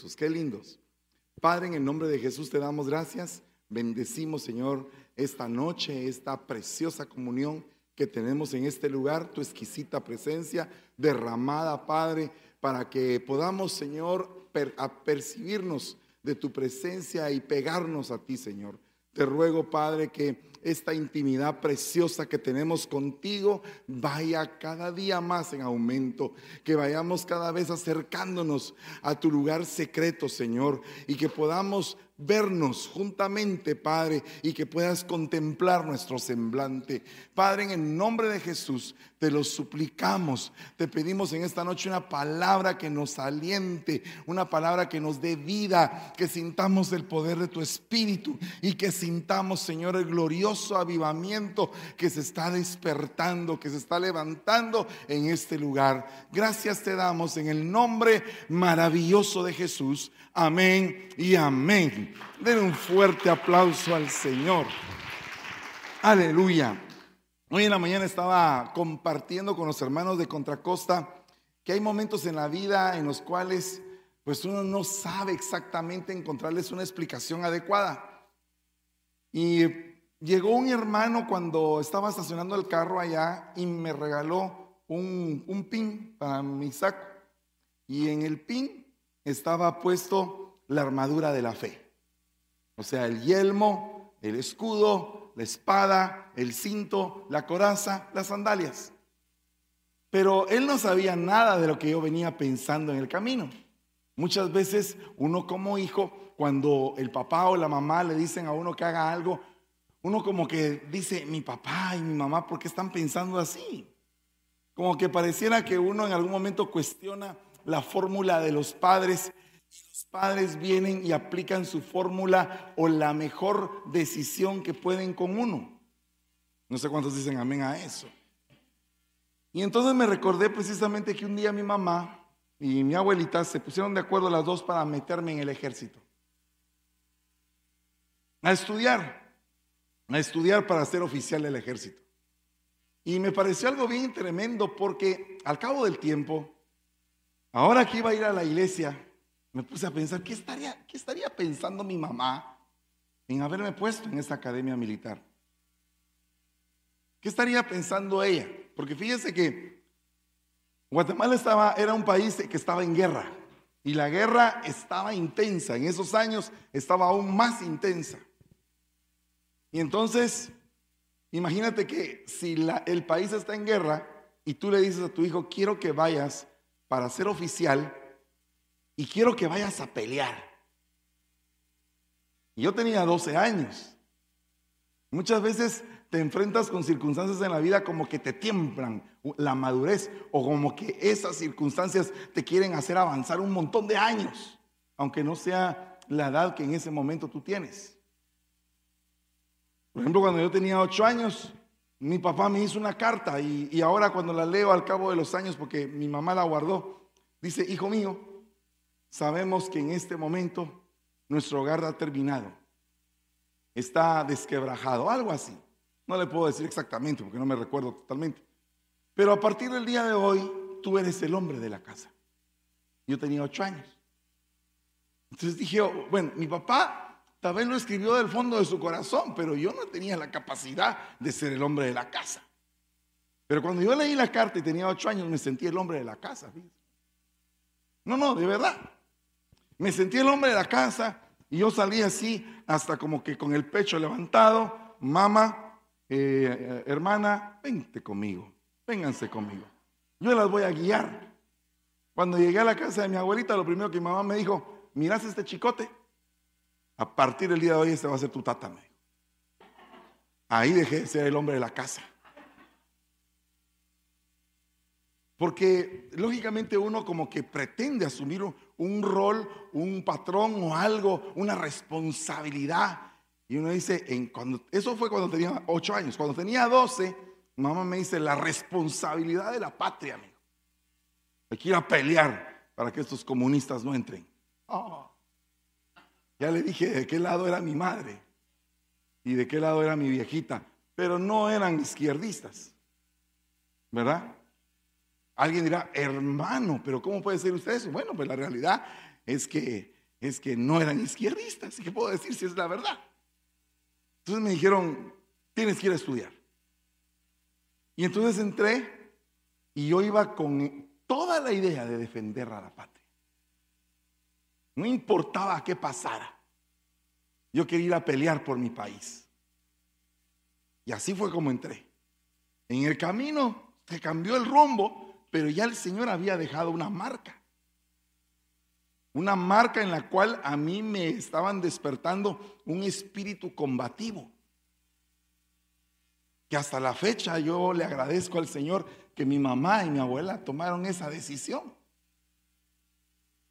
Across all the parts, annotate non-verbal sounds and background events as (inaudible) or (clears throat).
Jesús, qué lindos. Padre, en el nombre de Jesús te damos gracias. Bendecimos, Señor, esta noche, esta preciosa comunión que tenemos en este lugar, tu exquisita presencia derramada, Padre, para que podamos, Señor, percibirnos de tu presencia y pegarnos a ti, Señor. Te ruego, Padre, que esta intimidad preciosa que tenemos contigo vaya cada día más en aumento, que vayamos cada vez acercándonos a tu lugar secreto, Señor, y que podamos vernos juntamente, Padre, y que puedas contemplar nuestro semblante. Padre, en el nombre de Jesús, te lo suplicamos. Te pedimos en esta noche una palabra que nos aliente, una palabra que nos dé vida, que sintamos el poder de tu Espíritu y que sintamos, Señor, el glorioso avivamiento que se está despertando, que se está levantando en este lugar. Gracias te damos en el nombre maravilloso de Jesús. Amén y amén. Den un fuerte aplauso al Señor. Aleluya. Hoy en la mañana estaba compartiendo con los hermanos de Contracosta que hay momentos en la vida en los cuales pues uno no sabe exactamente encontrarles una explicación adecuada. Y llegó un hermano cuando estaba estacionando el carro allá y me regaló un, un pin para mi saco. Y en el pin estaba puesto la armadura de la fe. O sea, el yelmo, el escudo, la espada, el cinto, la coraza, las sandalias. Pero él no sabía nada de lo que yo venía pensando en el camino. Muchas veces uno como hijo, cuando el papá o la mamá le dicen a uno que haga algo, uno como que dice, mi papá y mi mamá, ¿por qué están pensando así? Como que pareciera que uno en algún momento cuestiona la fórmula de los padres los padres vienen y aplican su fórmula o la mejor decisión que pueden con uno. No sé cuántos dicen amén a eso. Y entonces me recordé precisamente que un día mi mamá y mi abuelita se pusieron de acuerdo las dos para meterme en el ejército. A estudiar, a estudiar para ser oficial del ejército. Y me pareció algo bien tremendo porque al cabo del tiempo, ahora que iba a ir a la iglesia, me puse a pensar, ¿qué estaría, ¿qué estaría pensando mi mamá en haberme puesto en esta academia militar? ¿Qué estaría pensando ella? Porque fíjense que Guatemala estaba, era un país que estaba en guerra y la guerra estaba intensa. En esos años estaba aún más intensa. Y entonces, imagínate que si el país está en guerra y tú le dices a tu hijo, quiero que vayas para ser oficial, y quiero que vayas a pelear. Y yo tenía 12 años. Muchas veces te enfrentas con circunstancias en la vida como que te tiemblan la madurez o como que esas circunstancias te quieren hacer avanzar un montón de años, aunque no sea la edad que en ese momento tú tienes. Por ejemplo, cuando yo tenía 8 años, mi papá me hizo una carta y, ahora cuando la leo al cabo de los años, porque mi mamá la guardó, dice, hijo mío, Sabemos que en este momento nuestro hogar ha terminado. Está desquebrajado, algo así. No le puedo decir exactamente porque no me recuerdo totalmente. Pero a partir del día de hoy, tú eres el hombre de la casa. Yo tenía ocho años. Entonces dije, oh, bueno, mi papá tal vez lo escribió del fondo de su corazón, pero yo no tenía la capacidad de ser el hombre de la casa. Pero cuando yo leí la carta y tenía ocho años, me sentí el hombre de la casa. No, no, de verdad. Me sentí el hombre de la casa y yo salí así, hasta como que con el pecho levantado. Mamá, eh, hermana, vente conmigo, vénganse conmigo. Yo las voy a guiar. Cuando llegué a la casa de mi abuelita, lo primero que mi mamá me dijo, miras este chicote, a partir del día de hoy este va a ser tu tata. Ahí dejé de ser el hombre de la casa. Porque lógicamente uno como que pretende asumir un rol, un patrón o algo, una responsabilidad. Y uno dice, en cuando, eso fue cuando tenía ocho años. Cuando tenía 12, mamá me dice, la responsabilidad de la patria, amigo. Hay que ir a pelear para que estos comunistas no entren. Ah. Ya le dije de qué lado era mi madre y de qué lado era mi viejita, pero no eran izquierdistas, ¿verdad? Alguien dirá, hermano, pero ¿cómo puede ser usted eso? Bueno, pues la realidad, es que, es que no eran izquierdistas. ¿Y qué puedo decir si es la verdad? Entonces me dijeron, tienes que ir a estudiar. Y entonces entré y yo iba con toda la idea de defender a la patria. No importaba qué pasara. Yo quería ir a pelear por mi país. Y así fue como entré. En el camino se cambió el rumbo, pero ya el Señor había dejado una marca. Una marca en la cual a mí me estaban despertando un espíritu combativo. Que hasta la fecha yo le agradezco al Señor que mi mamá y mi abuela tomaron esa decisión.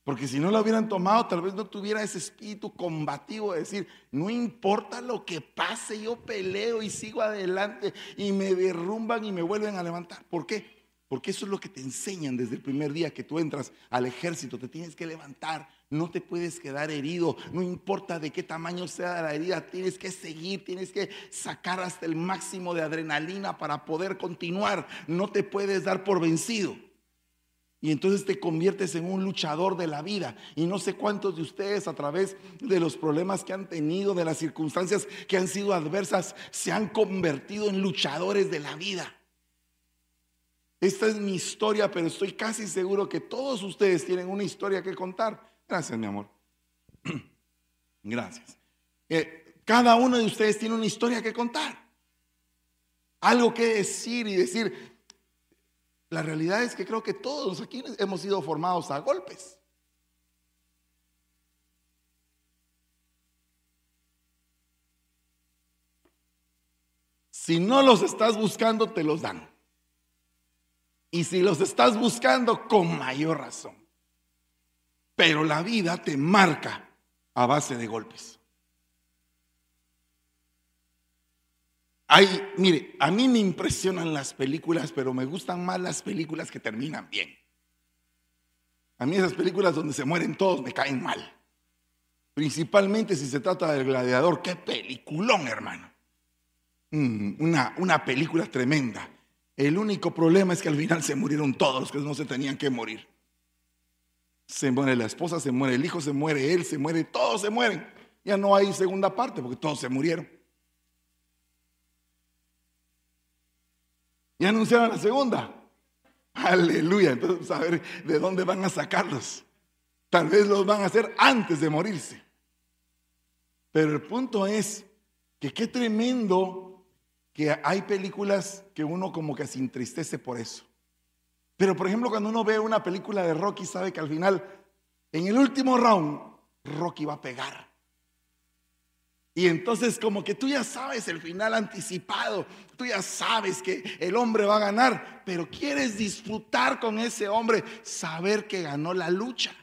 Porque si no lo hubieran tomado, tal vez no tuviera ese espíritu combativo de decir, no importa lo que pase, yo peleo y sigo adelante y me derrumban y me vuelven a levantar. ¿Por qué? Porque eso es lo que te enseñan desde el primer día que tú entras al ejército. Te tienes que levantar, no te puedes quedar herido, no importa de qué tamaño sea la herida, tienes que seguir, tienes que sacar hasta el máximo de adrenalina para poder continuar. No te puedes dar por vencido. Y entonces te conviertes en un luchador de la vida. Y no sé cuántos de ustedes a través de los problemas que han tenido, de las circunstancias que han sido adversas, se han convertido en luchadores de la vida. Esta es mi historia, pero estoy casi seguro que todos ustedes tienen una historia que contar. Gracias, mi amor. (clears throat) Gracias. Eh, cada uno de ustedes tiene una historia que contar. Algo que decir y decir, la realidad es que creo que todos aquí hemos sido formados a golpes. Si no los estás buscando, te los dan. Y si los estás buscando, con mayor razón. Pero la vida te marca a base de golpes. Hay, mire, a mí me impresionan las películas, pero me gustan más las películas que terminan bien. A mí esas películas donde se mueren todos me caen mal. Principalmente si se trata del gladiador. Qué peliculón, hermano. Mm, una, una película tremenda. El único problema es que al final se murieron todos los que no se tenían que morir. Se muere la esposa, se muere el hijo, se muere él, se muere, todos se mueren. Ya no hay segunda parte porque todos se murieron. Y anunciaron la segunda. Aleluya. Entonces, a ver de dónde van a sacarlos. Tal vez los van a hacer antes de morirse. Pero el punto es que qué tremendo que hay películas que uno como que se entristece por eso. Pero por ejemplo, cuando uno ve una película de Rocky, sabe que al final, en el último round, Rocky va a pegar. Y entonces como que tú ya sabes el final anticipado, tú ya sabes que el hombre va a ganar, pero quieres disfrutar con ese hombre, saber que ganó la lucha.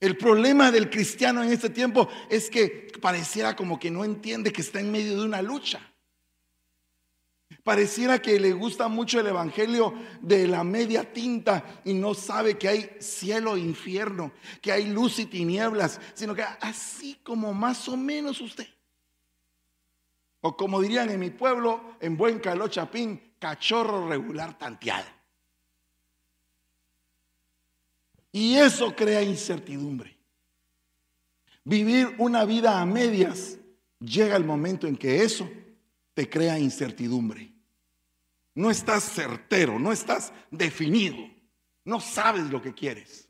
El problema del cristiano en este tiempo es que pareciera como que no entiende que está en medio de una lucha. Pareciera que le gusta mucho el evangelio de la media tinta y no sabe que hay cielo e infierno, que hay luz y tinieblas, sino que así como más o menos usted. O como dirían en mi pueblo, en buen caló chapín, cachorro regular tanteado. Y eso crea incertidumbre. Vivir una vida a medias, llega el momento en que eso te crea incertidumbre. No estás certero, no estás definido, no sabes lo que quieres.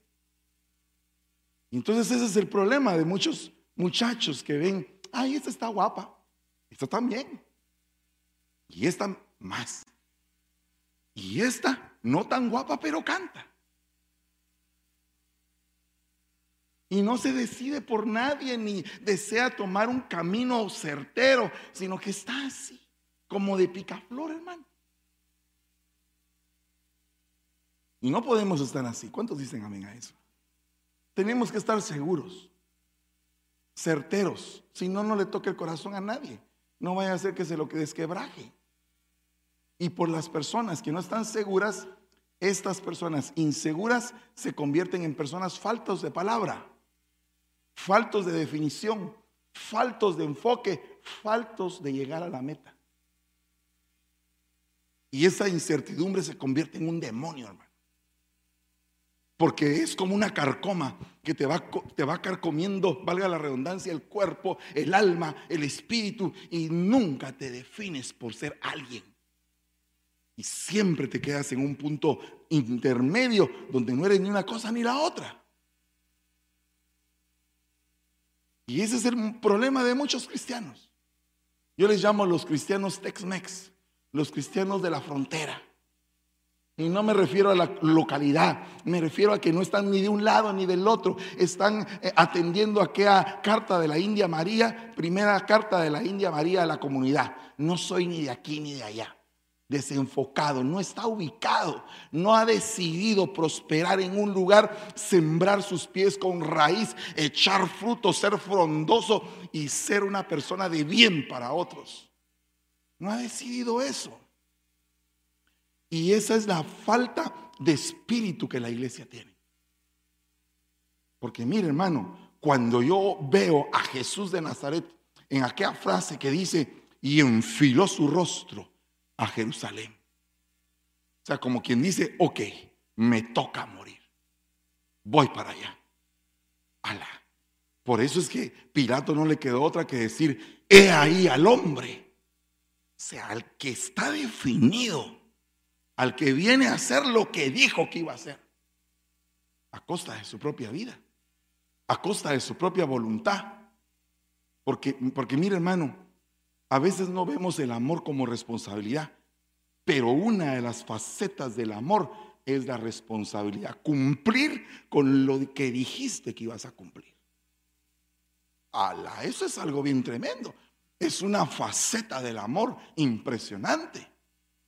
Entonces ese es el problema de muchos muchachos que ven, ay, esta está guapa, esta también, y esta más, y esta no tan guapa, pero canta. Y no se decide por nadie ni desea tomar un camino certero, sino que está así, como de picaflor, hermano. Y no podemos estar así. ¿Cuántos dicen amén a eso? Tenemos que estar seguros, certeros. Si no, no le toque el corazón a nadie. No vaya a ser que se lo que desquebraje. Y por las personas que no están seguras, estas personas inseguras se convierten en personas faltos de palabra, faltos de definición, faltos de enfoque, faltos de llegar a la meta. Y esa incertidumbre se convierte en un demonio, hermano. Porque es como una carcoma que te va, te va carcomiendo, valga la redundancia, el cuerpo, el alma, el espíritu, y nunca te defines por ser alguien. Y siempre te quedas en un punto intermedio donde no eres ni una cosa ni la otra. Y ese es el problema de muchos cristianos. Yo les llamo los cristianos Tex-Mex, los cristianos de la frontera. Y no me refiero a la localidad, me refiero a que no están ni de un lado ni del otro, están eh, atendiendo a aquella carta de la India María, primera carta de la India María a la comunidad. No soy ni de aquí ni de allá, desenfocado, no está ubicado, no ha decidido prosperar en un lugar, sembrar sus pies con raíz, echar fruto, ser frondoso y ser una persona de bien para otros. No ha decidido eso. Y esa es la falta de espíritu que la iglesia tiene. Porque mire hermano, cuando yo veo a Jesús de Nazaret en aquella frase que dice, y enfiló su rostro a Jerusalén. O sea, como quien dice, ok, me toca morir. Voy para allá. Alá. Por eso es que Pilato no le quedó otra que decir, he ahí al hombre. O sea, al que está definido al que viene a hacer lo que dijo que iba a hacer, a costa de su propia vida, a costa de su propia voluntad. Porque, porque mire hermano, a veces no vemos el amor como responsabilidad, pero una de las facetas del amor es la responsabilidad, cumplir con lo que dijiste que ibas a cumplir. Ala, eso es algo bien tremendo. Es una faceta del amor impresionante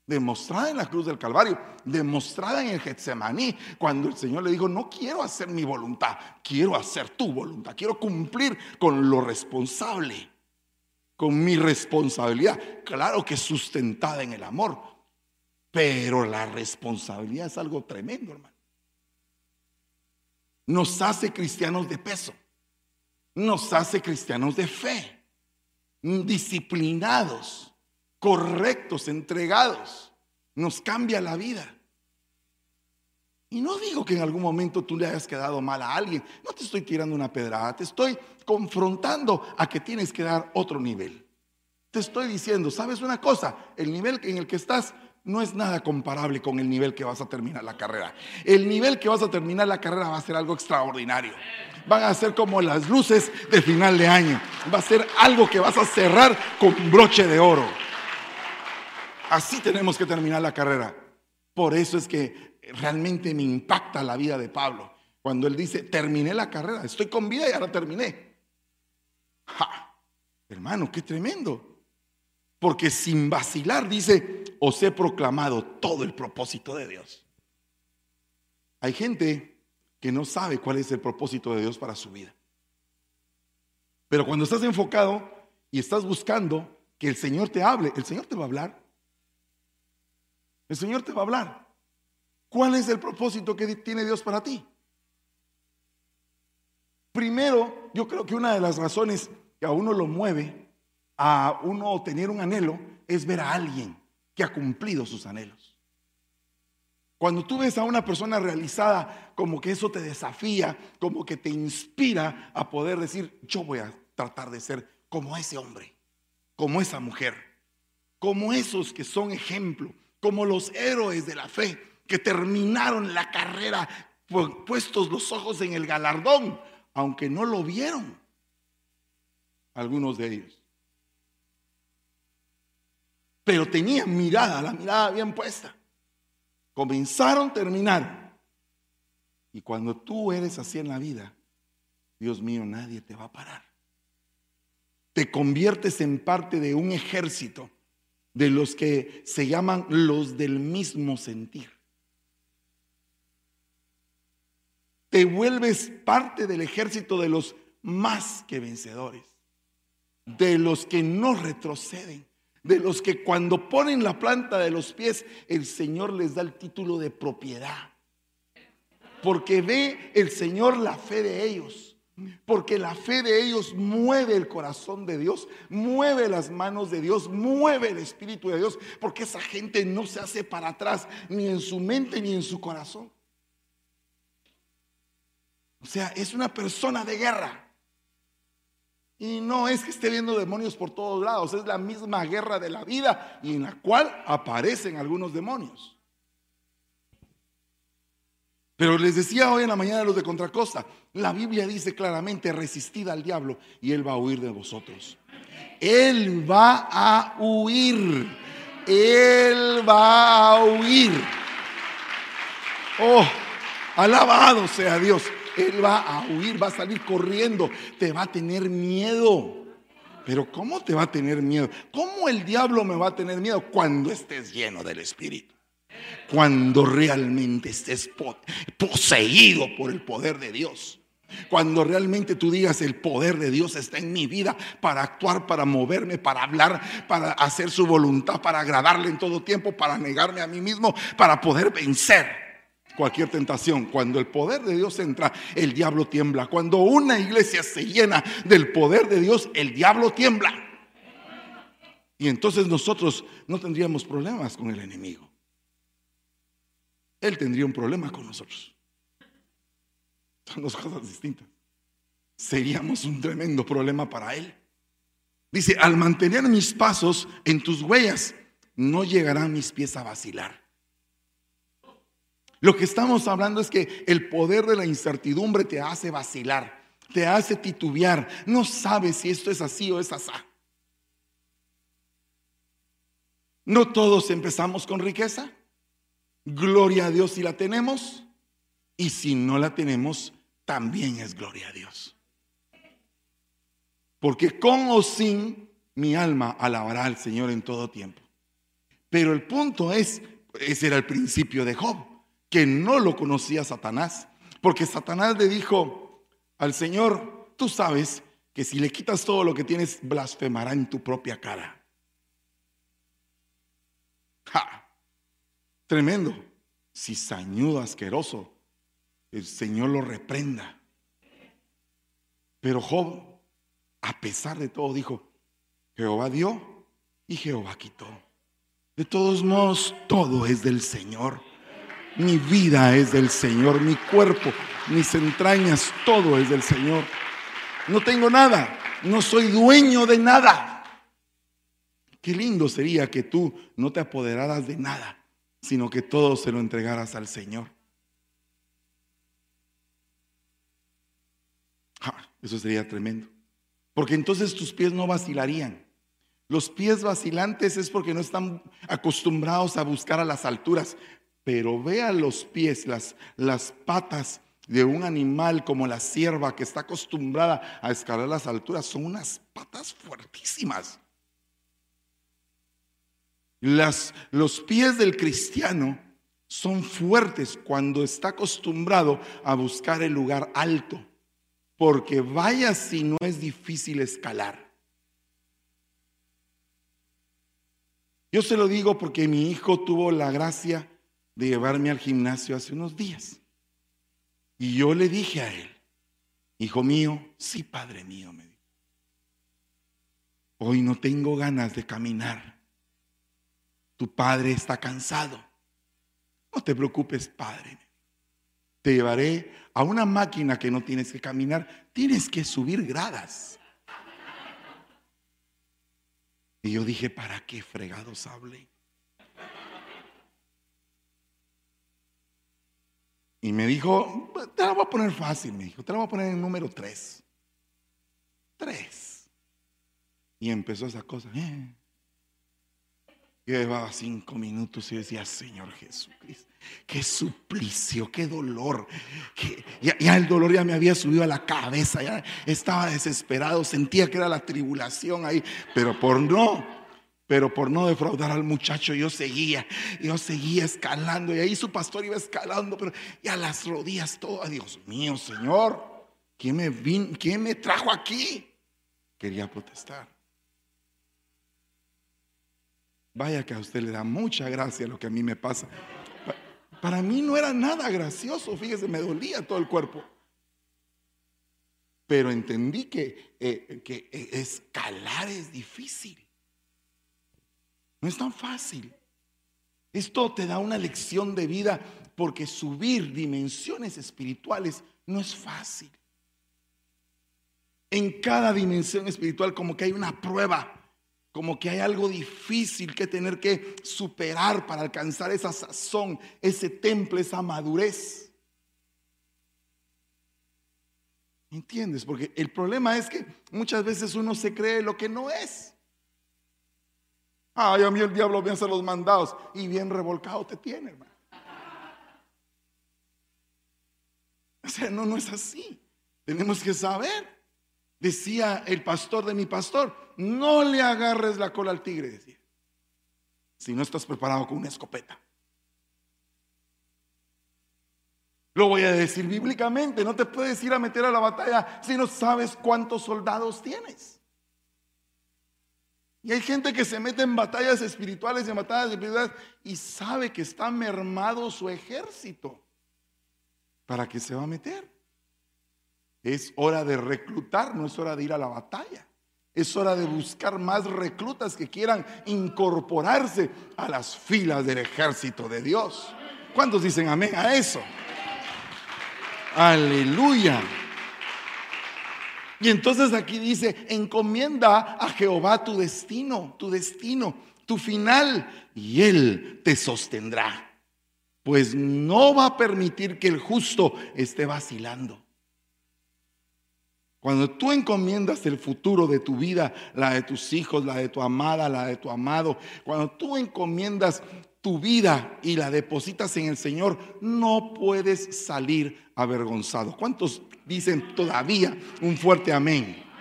demostrada en la cruz del Calvario, demostrada en el Getsemaní, cuando el Señor le dijo, no quiero hacer mi voluntad, quiero hacer tu voluntad, quiero cumplir con lo responsable, con mi responsabilidad, claro que sustentada en el amor, pero la responsabilidad es algo tremendo, hermano. Nos hace cristianos de peso, nos hace cristianos de fe, disciplinados correctos, entregados. Nos cambia la vida. Y no digo que en algún momento tú le hayas quedado mal a alguien. No te estoy tirando una pedrada. Te estoy confrontando a que tienes que dar otro nivel. Te estoy diciendo, ¿sabes una cosa? El nivel en el que estás no es nada comparable con el nivel que vas a terminar la carrera. El nivel que vas a terminar la carrera va a ser algo extraordinario. Van a ser como las luces de final de año. Va a ser algo que vas a cerrar con broche de oro. Así tenemos que terminar la carrera. Por eso es que realmente me impacta la vida de Pablo. Cuando él dice, terminé la carrera, estoy con vida y ahora terminé. Hermano, qué tremendo. Porque sin vacilar dice, os he proclamado todo el propósito de Dios. Hay gente que no sabe cuál es el propósito de Dios para su vida. Pero cuando estás enfocado y estás buscando que el Señor te hable, el Señor te va a hablar. El Señor te va a hablar. ¿Cuál es el propósito que tiene Dios para ti? Primero, yo creo que una de las razones que a uno lo mueve a uno tener un anhelo es ver a alguien que ha cumplido sus anhelos. Cuando tú ves a una persona realizada, como que eso te desafía, como que te inspira a poder decir, yo voy a tratar de ser como ese hombre, como esa mujer, como esos que son ejemplo, como los héroes de la fe que terminaron la carrera puestos los ojos en el galardón, aunque no lo vieron algunos de ellos. Pero tenían mirada, la mirada bien puesta. Comenzaron, terminaron. Y cuando tú eres así en la vida, Dios mío, nadie te va a parar. Te conviertes en parte de un ejército de los que se llaman los del mismo sentir. Te vuelves parte del ejército de los más que vencedores, de los que no retroceden, de los que cuando ponen la planta de los pies, el Señor les da el título de propiedad. Porque ve el Señor la fe de ellos. Porque la fe de ellos mueve el corazón de Dios, mueve las manos de Dios, mueve el Espíritu de Dios, porque esa gente no se hace para atrás, ni en su mente ni en su corazón. O sea, es una persona de guerra. Y no es que esté viendo demonios por todos lados, es la misma guerra de la vida y en la cual aparecen algunos demonios. Pero les decía hoy en la mañana a los de Contracosta, la Biblia dice claramente, resistid al diablo y él va a huir de vosotros. Él va a huir. Él va a huir. Oh, alabado sea Dios. Él va a huir, va a salir corriendo, te va a tener miedo. Pero ¿cómo te va a tener miedo? ¿Cómo el diablo me va a tener miedo cuando estés lleno del Espíritu? Cuando realmente estés poseído por el poder de Dios. Cuando realmente tú digas el poder de Dios está en mi vida para actuar, para moverme, para hablar, para hacer su voluntad, para agradarle en todo tiempo, para negarme a mí mismo, para poder vencer cualquier tentación. Cuando el poder de Dios entra, el diablo tiembla. Cuando una iglesia se llena del poder de Dios, el diablo tiembla. Y entonces nosotros no tendríamos problemas con el enemigo. Él tendría un problema con nosotros. Son dos cosas distintas. Seríamos un tremendo problema para Él. Dice, al mantener mis pasos en tus huellas, no llegarán mis pies a vacilar. Lo que estamos hablando es que el poder de la incertidumbre te hace vacilar, te hace titubear. No sabes si esto es así o es asá. No todos empezamos con riqueza. Gloria a Dios si la tenemos. Y si no la tenemos, también es gloria a Dios. Porque con o sin mi alma alabará al Señor en todo tiempo. Pero el punto es, ese era el principio de Job, que no lo conocía Satanás. Porque Satanás le dijo al Señor, tú sabes que si le quitas todo lo que tienes, blasfemará en tu propia cara. Tremendo. Cizañudo, asqueroso. El Señor lo reprenda. Pero Job, a pesar de todo, dijo, Jehová dio y Jehová quitó. De todos modos, todo es del Señor. Mi vida es del Señor, mi cuerpo, mis entrañas, todo es del Señor. No tengo nada, no soy dueño de nada. Qué lindo sería que tú no te apoderaras de nada sino que todo se lo entregaras al Señor. eso sería tremendo. Porque entonces tus pies no vacilarían. Los pies vacilantes es porque no están acostumbrados a buscar a las alturas. Pero vea los pies, las, las patas de un animal como la sierva que está acostumbrada a escalar las alturas. Son unas patas fuertísimas los pies del cristiano son fuertes cuando está acostumbrado a buscar el lugar alto, porque vaya si no es difícil escalar. Yo se lo digo porque mi hijo tuvo la gracia de llevarme al gimnasio hace unos días. Y yo le dije a él, hijo mío, sí, padre mío, me dijo, hoy no tengo ganas de caminar tu padre está cansado. No te preocupes, padre. Te llevaré a una máquina que no tienes que caminar, tienes que subir gradas. Y yo dije, ¿para qué fregados hable? Y me dijo, te la voy a poner fácil, me dijo, te la voy a poner en número tres. Tres. Y empezó esa cosa. Eh, yo llevaba cinco minutos y decía, Señor Jesucristo, qué suplicio, qué dolor. ya, el dolor ya me había subido a la cabeza, ya estaba desesperado, sentía que era la tribulación ahí, pero por no, pero por no defraudar al muchacho, yo seguía, yo seguía escalando y ahí su pastor iba escalando, pero ya las rodillas todo, Dios mío, Señor, ¿quién me, vin, ¿quién me trajo aquí? Quería protestar. Vaya que a usted le da mucha gracia lo que a mí me pasa. Para mí no era nada gracioso, fíjese, me dolía todo el cuerpo. Pero entendí que, eh, que eh, escalar es difícil. No es tan fácil. Esto te da una lección de vida porque subir dimensiones espirituales no es fácil. En cada dimensión espiritual como que hay una prueba, como que hay algo difícil que tener que superar para alcanzar esa sazón, ese temple, esa madurez. ¿Entiendes? Porque el problema es que muchas veces uno se cree lo que no es. Ay, a mí el diablo me hace los mandados y bien revolcado te tiene, hermano. O sea, no, no es así. Tenemos que saber. Decía el pastor de mi pastor, no le agarres la cola al tigre, decía. Si no estás preparado con una escopeta. Lo voy a decir bíblicamente, no te puedes ir a meter a la batalla si no sabes cuántos soldados tienes. Y hay gente que se mete en batallas espirituales, en batallas espirituales, y sabe que está mermado su ejército. ¿Para qué se va a meter? Es hora de reclutar, no es hora de ir a la batalla. Es hora de buscar más reclutas que quieran incorporarse a las filas del ejército de Dios. ¿Cuántos dicen amén a eso? Aleluya. Y entonces aquí dice, encomienda a Jehová tu destino, tu destino, tu final, y Él te sostendrá. Pues no va a permitir que el justo esté vacilando. Cuando tú encomiendas el futuro de tu vida, la de tus hijos, la de tu amada, la de tu amado, cuando tú encomiendas tu vida y la depositas en el Señor, no puedes salir avergonzado. ¿Cuántos dicen todavía un fuerte amén?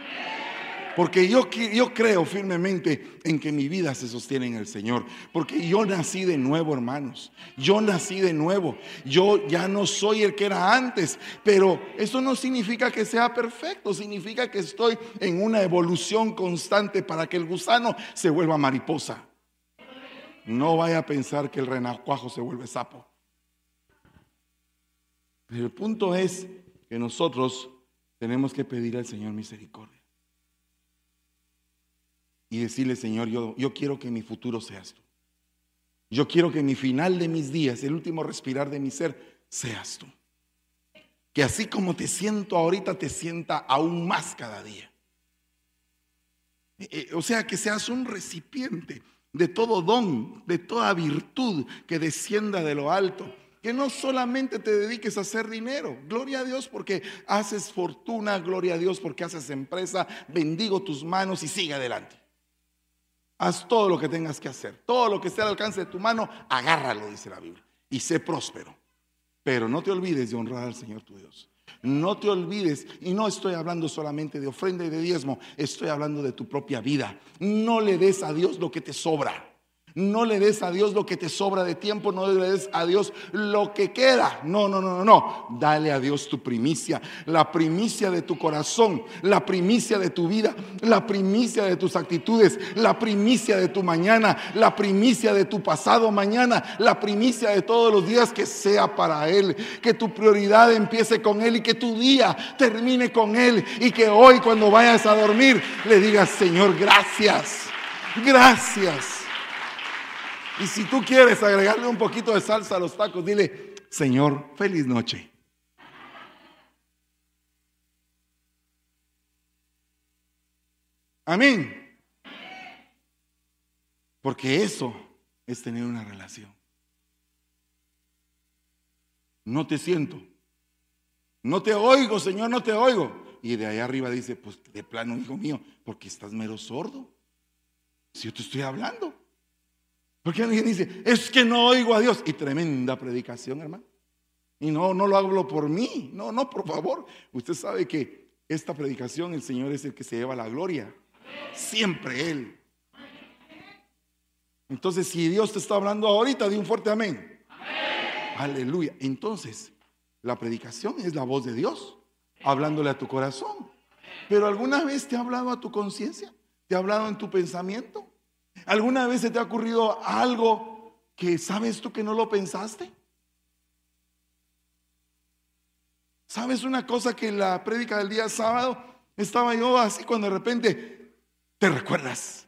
Porque yo, yo creo firmemente en que mi vida se sostiene en el Señor. Porque yo nací de nuevo, hermanos. Yo nací de nuevo. Yo ya no soy el que era antes. Pero eso no significa que sea perfecto. Significa que estoy en una evolución constante para que el gusano se vuelva mariposa. No vaya a pensar que el renacuajo se vuelve sapo. Pero el punto es que nosotros tenemos que pedir al Señor misericordia. Y decirle, Señor, yo, yo quiero que mi futuro seas tú. Yo quiero que mi final de mis días, el último respirar de mi ser, seas tú. Que así como te siento ahorita, te sienta aún más cada día. Eh, eh, o sea, que seas un recipiente de todo don, de toda virtud que descienda de lo alto. Que no solamente te dediques a hacer dinero. Gloria a Dios porque haces fortuna, gloria a Dios porque haces empresa. Bendigo tus manos y sigue adelante. Haz todo lo que tengas que hacer. Todo lo que esté al alcance de tu mano, agárralo, dice la Biblia. Y sé próspero. Pero no te olvides de honrar al Señor tu Dios. No te olvides, y no estoy hablando solamente de ofrenda y de diezmo, estoy hablando de tu propia vida. No le des a Dios lo que te sobra. No le des a Dios lo que te sobra de tiempo, no le des a Dios lo que queda. No, no, no, no, no. Dale a Dios tu primicia, la primicia de tu corazón, la primicia de tu vida, la primicia de tus actitudes, la primicia de tu mañana, la primicia de tu pasado mañana, la primicia de todos los días que sea para Él. Que tu prioridad empiece con Él y que tu día termine con Él y que hoy cuando vayas a dormir le digas, Señor, gracias, gracias. Y si tú quieres agregarle un poquito de salsa a los tacos, dile, Señor, feliz noche. Amén. Porque eso es tener una relación. No te siento. No te oigo, Señor, no te oigo. Y de allá arriba dice, pues de plano, hijo mío, porque estás mero sordo. Si yo te estoy hablando. Porque alguien dice, es que no oigo a Dios. Y tremenda predicación, hermano. Y no, no lo hablo por mí. No, no, por favor. Usted sabe que esta predicación el Señor es el que se lleva la gloria. Siempre Él. Entonces, si Dios te está hablando ahorita, di un fuerte amén. Aleluya. Entonces, la predicación es la voz de Dios hablándole a tu corazón. Pero alguna vez te ha hablado a tu conciencia? ¿Te ha hablado en tu pensamiento? ¿Alguna vez se te ha ocurrido algo que sabes tú que no lo pensaste? ¿Sabes una cosa que en la prédica del día sábado estaba yo así cuando de repente te recuerdas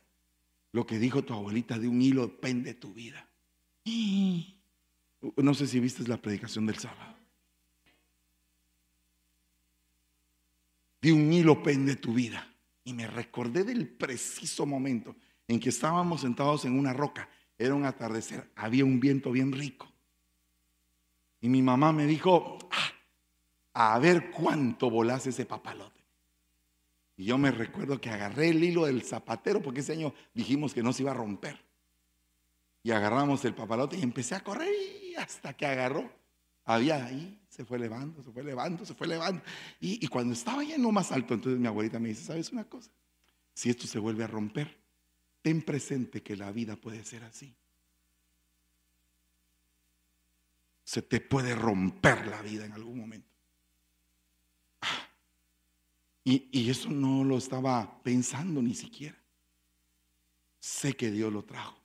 lo que dijo tu abuelita de un hilo pende tu vida? (gasps) No sé si viste la predicación del sábado. de un hilo pende tu vida. Y me recordé del preciso momento en que estábamos sentados en una roca. Era un atardecer, había un viento bien rico. Y mi mamá me dijo, ah, a ver cuánto volás ese papalote. Y yo me recuerdo que agarré el hilo del zapatero, porque ese año dijimos que no se iba a romper. Y agarramos el papalote y empecé a correr hasta que agarró. Había ahí, se fue levando, se fue levando, se fue levando. Y, y cuando estaba ya en lo más alto, entonces mi abuelita me dice, ¿sabes una cosa? Si esto se vuelve a romper, ten presente que la vida puede ser así. Se te puede romper la vida en algún momento. Y, eso no lo estaba pensando ni siquiera. Sé que Dios lo trajo.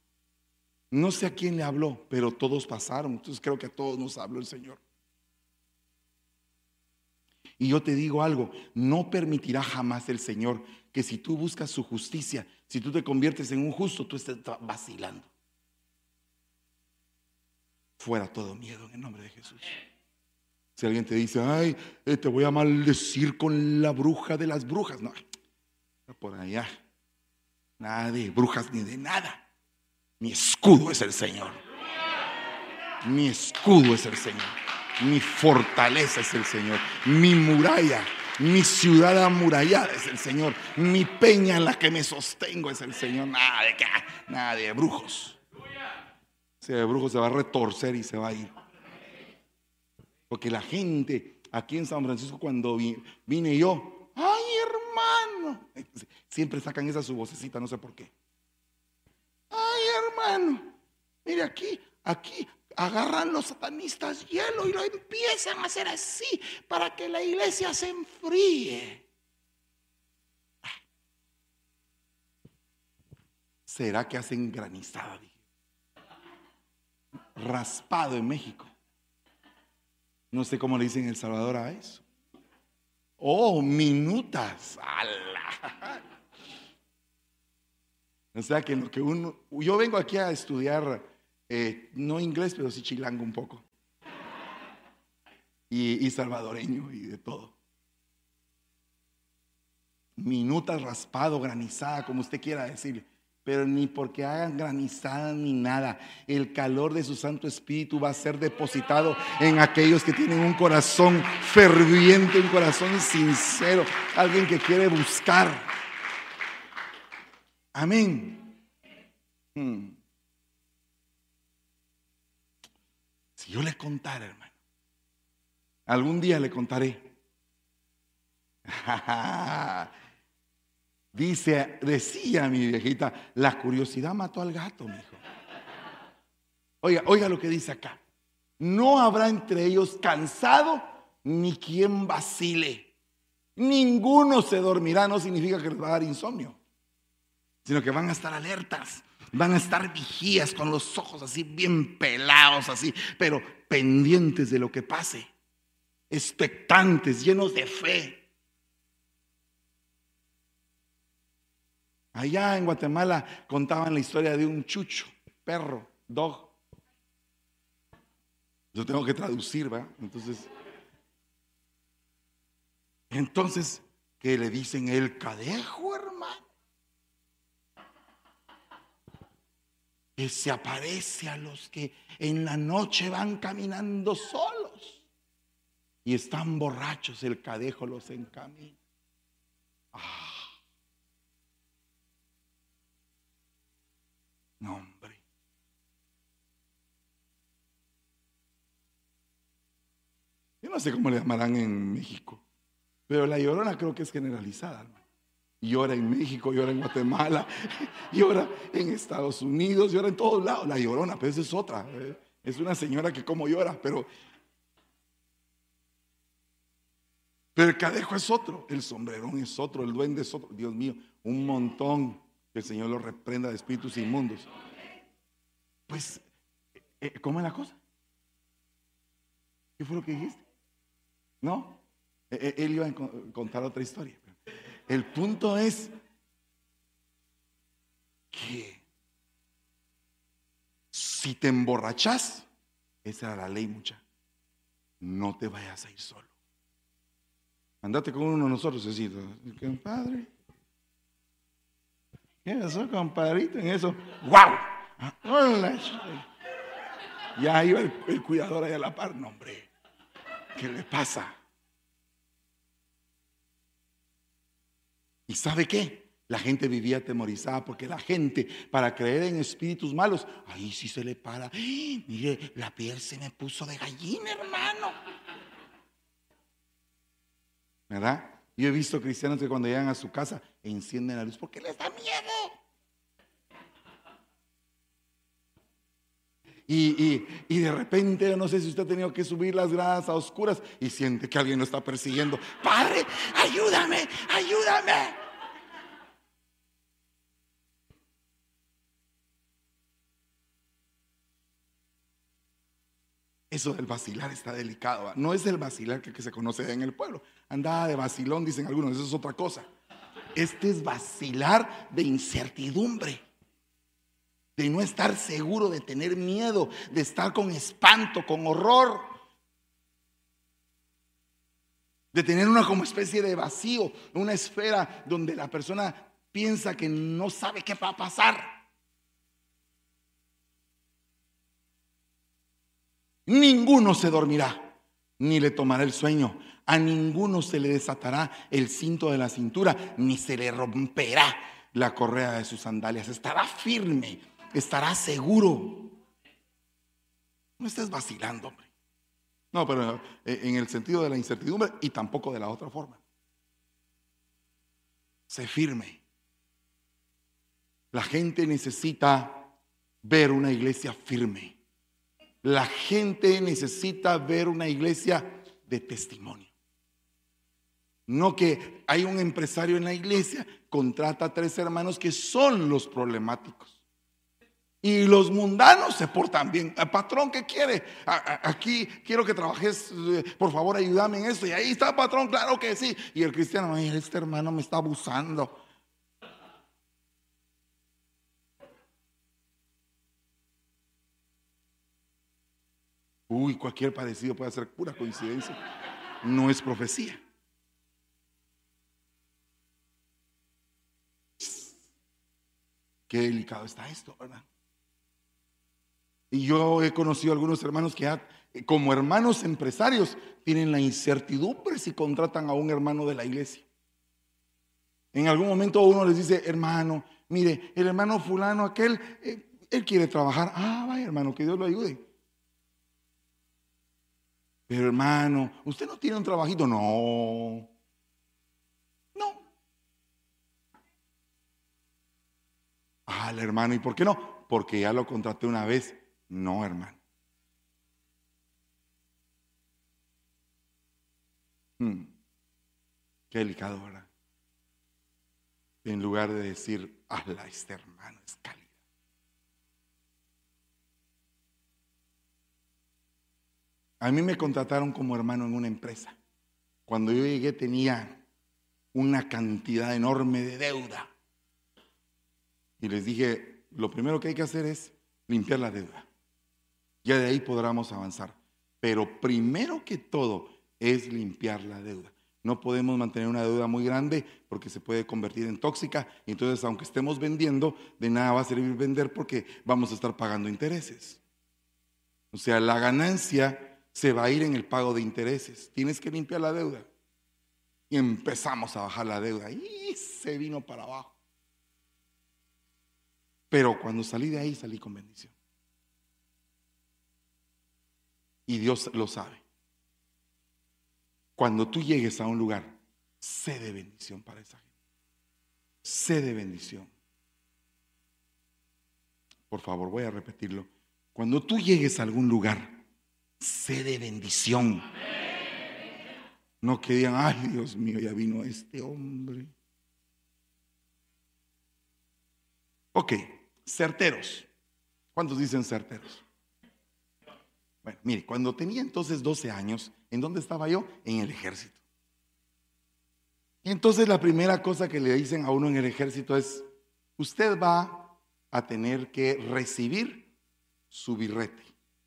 No sé a quién le habló, pero todos pasaron. Entonces creo que a todos nos habló el Señor. Y yo te digo algo, no permitirá jamás el Señor que si tú buscas su justicia, si tú te conviertes en un justo, tú estés vacilando. Fuera todo miedo en el nombre de Jesús. Si alguien te dice, ay, eh, te voy a maldecir con la bruja de las brujas. No, por allá. Nada de brujas ni de nada. Mi escudo es el Señor. Mi escudo es el Señor. Mi fortaleza es el Señor. Mi muralla, mi ciudad amurallada es el Señor. Mi peña en la que me sostengo es el Señor. Nada de, nada de brujos. Si de brujos se va a retorcer y se va a ir. Porque la gente aquí en San Francisco cuando vine yo, ay hermano, siempre sacan esa su vocecita, no sé por qué. Ay hermano, mire aquí, aquí agarran los satanistas hielo y lo empiezan a hacer así para que la iglesia se enfríe. ¿Será que hacen granizada? Raspado en México. No sé cómo le dicen en El Salvador a eso. Oh, minutas. O sea que lo que uno. Yo vengo aquí a estudiar, eh, no inglés, pero sí chilango un poco. Y, salvadoreño y de todo. Minutas raspado, granizada, como usted quiera decirle pero ni porque hagan granizada ni nada. El calor de su Santo Espíritu va a ser depositado en aquellos que tienen un corazón ferviente, un corazón sincero, alguien que quiere buscar. Amén. Hmm. Yo le contara, hermano, algún día le contaré. (laughs) Dice, decía mi viejita, la curiosidad mató al gato, mi hijo. Oiga, oiga lo que dice acá. No habrá entre ellos cansado ni quien vacile. Ninguno se dormirá, no significa que les va a dar insomnio, sino que van a estar alertas, van a estar vigías con los ojos así bien pelados, así, pero pendientes de lo que pase, expectantes, llenos de fe. Allá en Guatemala contaban la historia de un chucho, perro, dog. Yo tengo que traducir, ¿va? Entonces, entonces, ¿qué le dicen el cadejo, hermano? Que se aparece a los que en la noche van caminando solos y están borrachos, el cadejo los encamina. Ah. nombre. Yo no sé cómo le llamarán en México, pero la llorona creo que es generalizada, Llora en México, llora en Guatemala, (laughs) llora en Estados Unidos, llora en todos lados. La llorona, pero esa es otra. ¿eh? Es una señora que como llora, pero Pero el cadejo es otro, el sombrerón es otro, el duende es otro. Dios mío, un montón. Que el Señor lo reprenda de espíritus inmundos. Pues, eh, ¿cómo es la cosa? ¿Qué fue lo que dijiste? No, él iba a contar otra historia. El punto es que si te emborrachas, esa era la ley mucha, no te vayas a ir solo. Andate con uno de nosotros, así, compadre. ¿Qué pasó, compadrito? En eso, ¡wow! Ya iba el, cuidador ahí a la par, no, hombre. ¿Qué le pasa? ¿Y sabe qué? La gente vivía atemorizada porque la gente, para creer en espíritus malos, ahí sí se le para. Mire, la piel se me puso de gallina, hermano. ¿Verdad? Yo he visto cristianos que cuando llegan a su casa encienden la luz porque les da miedo. Y, de repente, no sé si usted ha tenido que subir las gradas a oscuras y siente que alguien lo está persiguiendo. Padre, ayúdame, ayúdame. Eso del vacilar está delicado. No es el vacilar que, se conoce en el pueblo. Andaba de vacilón, dicen algunos, eso es otra cosa. Este es vacilar de incertidumbre de no estar seguro, de tener miedo, de estar con espanto, con horror, de tener una como especie de vacío, una esfera donde la persona piensa que no sabe qué va a pasar. Ninguno se dormirá, ni le tomará el sueño. A ninguno se le desatará el cinto de la cintura, ni se le romperá la correa de sus sandalias. Estará firme estará seguro. No estés vacilando, hombre. No, pero eh, en el sentido de la incertidumbre y tampoco de la otra forma. Sé firme. La gente necesita ver una iglesia firme. La gente necesita ver una iglesia de testimonio. No que hay un empresario en la iglesia, contrata a tres hermanos que son los problemáticos. Y los mundanos se portan bien. El patrón, ¿qué quiere? Aquí quiero que trabajes, eh, por favor, ayúdame en esto. Y ahí está, patrón, claro que sí. Y el cristiano, este hermano me está abusando. Uy, cualquier parecido puede ser pura coincidencia. No es profecía. Qué delicado está esto, ¿verdad? Y yo he conocido algunos hermanos que como hermanos empresarios tienen la incertidumbre si contratan a un hermano de la iglesia. En algún momento uno les dice, hermano, mire, el hermano fulano aquel, eh, él quiere trabajar. Ah, vaya hermano, que Dios lo ayude. Pero hermano, ¿usted no tiene un trabajito? No. No. Ah, hermano, ¿y por qué no? Porque ya lo contraté una vez no, hermano. Hmm. Qué delicado, ¿verdad? En lugar de decir, hazla este hermano, es cálido. A mí me contrataron como hermano en una empresa. Cuando yo llegué tenía una cantidad enorme de deuda. Y les dije, lo primero que hay que hacer es limpiar la deuda. Ya de ahí podremos avanzar. Pero primero que todo es limpiar la deuda. No podemos mantener una deuda muy grande porque se puede convertir en tóxica. Entonces, aunque estemos vendiendo, de nada va a servir vender porque vamos a estar pagando intereses. O sea, la ganancia se va a ir en el pago de intereses. Tienes que limpiar la deuda. Y empezamos a bajar la deuda. Y se vino para abajo. Pero cuando salí de ahí, salí con bendición. Y Dios lo sabe. Cuando tú llegues a un lugar, sé de bendición para esa gente. Sé de bendición. Por favor, voy a repetirlo. Cuando tú llegues a algún lugar, sé de bendición. No que digan, ay Dios mío, ya vino este hombre. Ok, certeros. ¿Cuántos dicen certeros? Bueno, mire, cuando tenía entonces 12 años, ¿en dónde estaba yo? En el ejército. Y entonces la primera cosa que le dicen a uno en el ejército es, usted va a tener que recibir su birrete.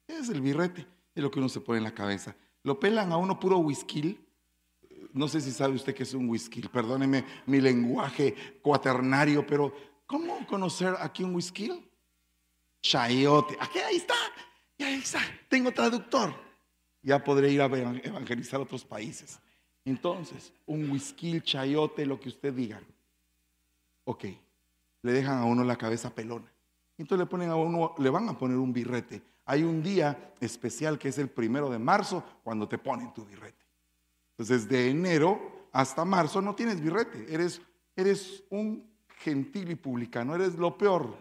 ¿Qué es el birrete? Es lo que uno se pone en la cabeza. Lo pelan a uno puro whisky, no sé si sabe usted que es un whisky, perdóneme mi lenguaje cuaternario, pero ¿cómo conocer aquí un whisky? Chayote. Aquí ahí está, ahí está. Tengo traductor. Ya podré ir a evangelizar a otros países. Entonces, un whisky, chayote, lo que usted diga. Ok, le dejan a uno la cabeza pelona. Entonces le ponen a uno, le van a poner un birrete. Hay un día especial que es el primero de marzo cuando te ponen tu birrete. Entonces, de enero hasta marzo no tienes birrete. Eres, eres un gentil y publicano. Eres lo peor,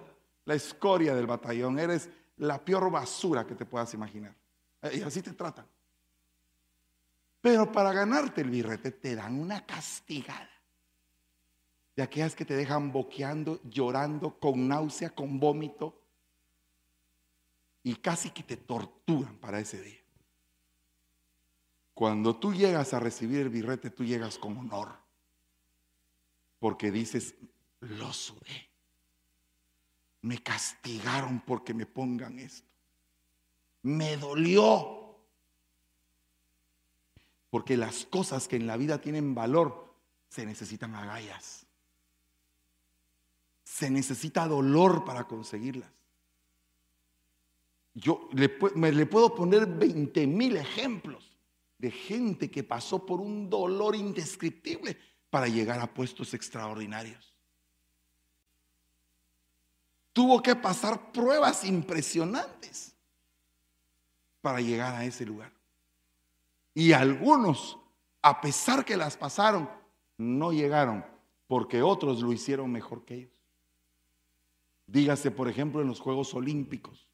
la escoria del batallón. Eres la peor basura que te puedas imaginar. Y así te tratan. Pero para ganarte el birrete te dan una castigada. De aquellas que te dejan boqueando, llorando, con náusea, con vómito. Y casi que te torturan para ese día. Cuando tú llegas a recibir el birrete, tú llegas con honor. Porque dices, lo sudé. Me castigaron porque me pongan esto. Me dolió porque las cosas que en la vida tienen valor se necesitan agallas. Se necesita dolor para conseguirlas. Yo le, me, le puedo poner 20 mil ejemplos de gente que pasó por un dolor indescriptible para llegar a puestos extraordinarios. Tuvo que pasar pruebas impresionantes para llegar a ese lugar. Y algunos, a pesar que las pasaron, no llegaron porque otros lo hicieron mejor que ellos. Dígase, por ejemplo, en los Juegos Olímpicos,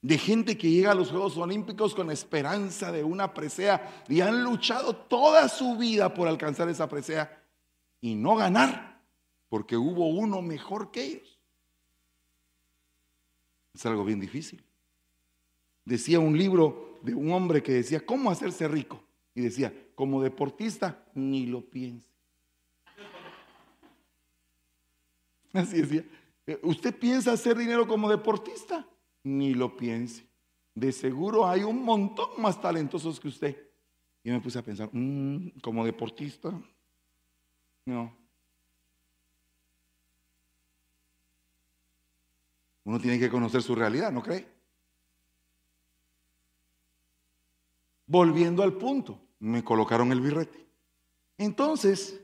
de gente que llega a los Juegos Olímpicos con esperanza de una presea y han luchado toda su vida por alcanzar esa presea y no ganar porque hubo uno mejor que ellos. Es algo bien difícil. Decía un libro de un hombre que decía, ¿cómo hacerse rico? Y decía, como deportista, ni lo piense. (laughs) Así decía, eh, ¿usted piensa hacer dinero como deportista? Ni lo piense. De seguro hay un montón más talentosos que usted. Y me puse a pensar, mm, como deportista, no. Uno tiene que conocer su realidad, ¿no cree? Volviendo al punto, me colocaron el birrete. Entonces,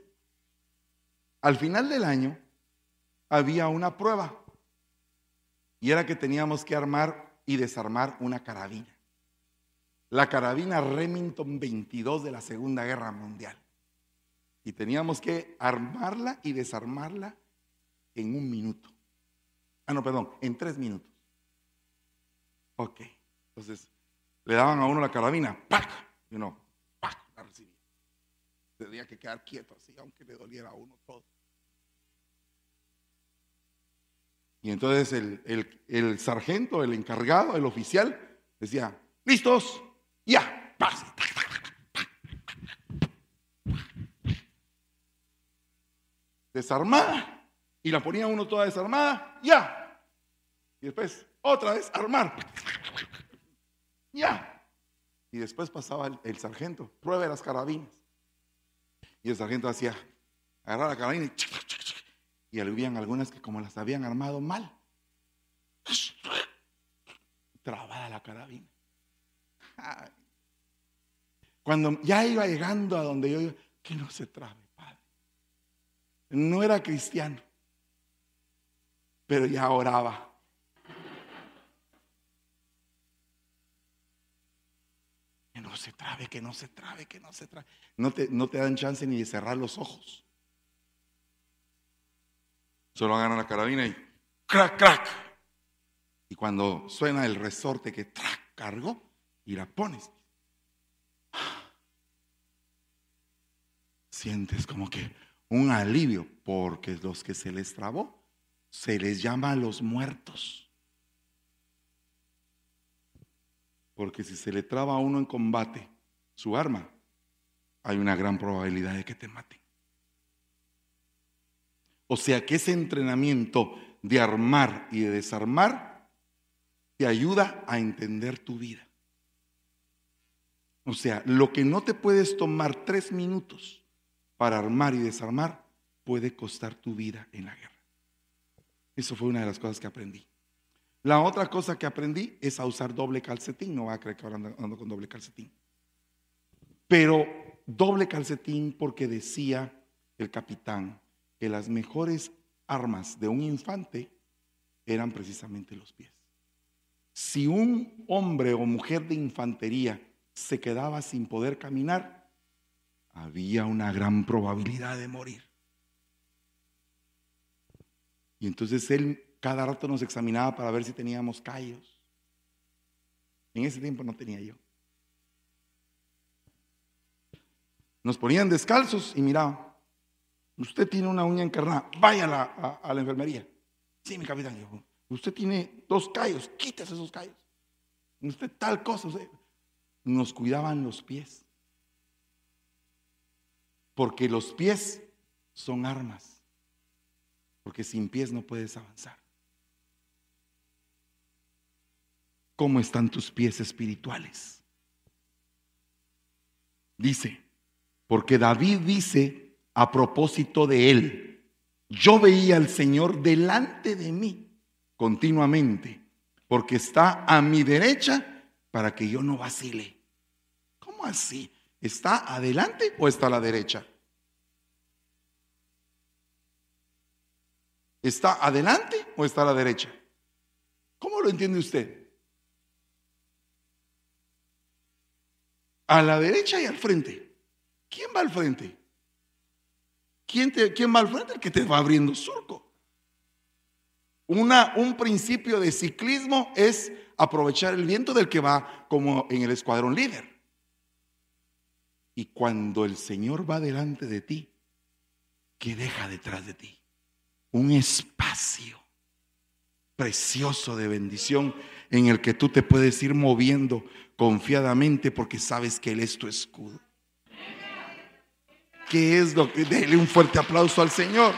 al final del año, había una prueba. Y era que teníamos que armar y desarmar una carabina. La carabina Remington 22 de la Segunda Guerra Mundial. Y teníamos que armarla y desarmarla en un minuto. Ah, no, perdón, en tres minutos. Ok, entonces le daban a uno la carabina, ¡pac! Y uno, ¡pac! La recibía. Tenía que quedar quieto así, aunque le doliera a uno todo. Y entonces el, sargento, el encargado, el oficial, decía, ¿listos? Ya, paz. Desarmada. Y la ponía uno toda desarmada, ya. Y después, otra vez, armar. Ya. Y después pasaba el, sargento, pruebe las carabinas. Y el sargento hacía, agarrar la carabina y, y algunas que como las habían armado mal, trabada la carabina. Cuando ya iba llegando a donde yo, que no se trabe, padre. No era cristiano, pero ya oraba. no se trabe, que no se trabe, que no se trabe. No te, no te dan chance ni de cerrar los ojos. Solo agarran la carabina y crack, crack. Y cuando suena el resorte que track, cargó y la pones, sientes como que un alivio, porque los que se les trabó se les llama a los muertos. Porque si se le traba a uno en combate su arma, hay una gran probabilidad de que te maten. O sea que ese entrenamiento de armar y de desarmar te ayuda a entender tu vida. O sea, lo que no te puedes tomar tres minutos para armar y desarmar puede costar tu vida en la guerra. Eso fue una de las cosas que aprendí. La otra cosa que aprendí es a usar doble calcetín. No va a creer que ahora ando, con doble calcetín. Pero doble calcetín porque decía el capitán que las mejores armas de un infante eran precisamente los pies. Si un hombre o mujer de infantería se quedaba sin poder caminar, había una gran probabilidad de morir. Y entonces él cada rato nos examinaba para ver si teníamos callos. En ese tiempo no tenía yo. Nos ponían descalzos y miraban. Usted tiene una uña encarnada, vaya a la, enfermería. Sí, mi capitán. usted tiene dos callos, quítese esos callos. Usted tal cosa. Nos cuidaban los pies. Porque los pies son armas. Porque sin pies no puedes avanzar. ¿Cómo están tus pies espirituales? Dice, porque David dice a propósito de él, yo veía al Señor delante de mí continuamente, porque está a mi derecha para que yo no vacile. ¿Cómo así? ¿Está adelante o está a la derecha? ¿Está adelante o está a la derecha? ¿Cómo lo entiende usted? a la derecha y al frente. ¿Quién va al frente? ¿Quién, va al frente? El que te va abriendo surco. Un principio de ciclismo es aprovechar el viento del que va como en el escuadrón líder. Y cuando el Señor va delante de ti, ¿qué deja detrás de ti? Un espacio precioso de bendición en el que tú te puedes ir moviendo confiadamente porque sabes que Él es tu escudo. ¿Qué es lo que? Dele un fuerte aplauso al Señor.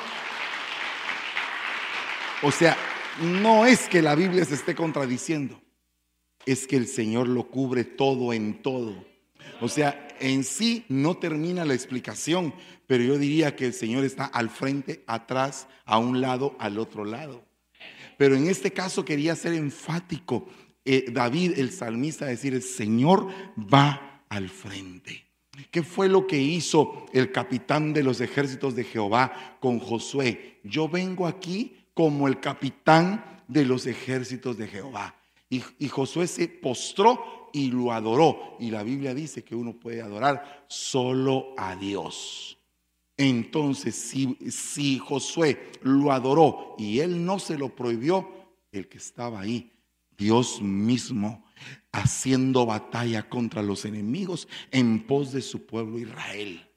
O sea, no es que la Biblia se esté contradiciendo, es que el Señor lo cubre todo en todo. O sea, en sí no termina la explicación, pero yo diría que el Señor está al frente, atrás, a un lado, al otro lado. Pero en este caso quería ser enfático. Eh, David, el salmista, decir, el Señor va al frente. ¿Qué fue lo que hizo el capitán de los ejércitos de Jehová con Josué? Yo vengo aquí como el capitán de los ejércitos de Jehová. Y, y, Josué se postró y lo adoró. Y la Biblia dice que uno puede adorar solo a Dios. Entonces, si, Josué lo adoró y él no se lo prohibió, el que estaba ahí, Dios mismo, haciendo batalla contra los enemigos en pos de su pueblo Israel.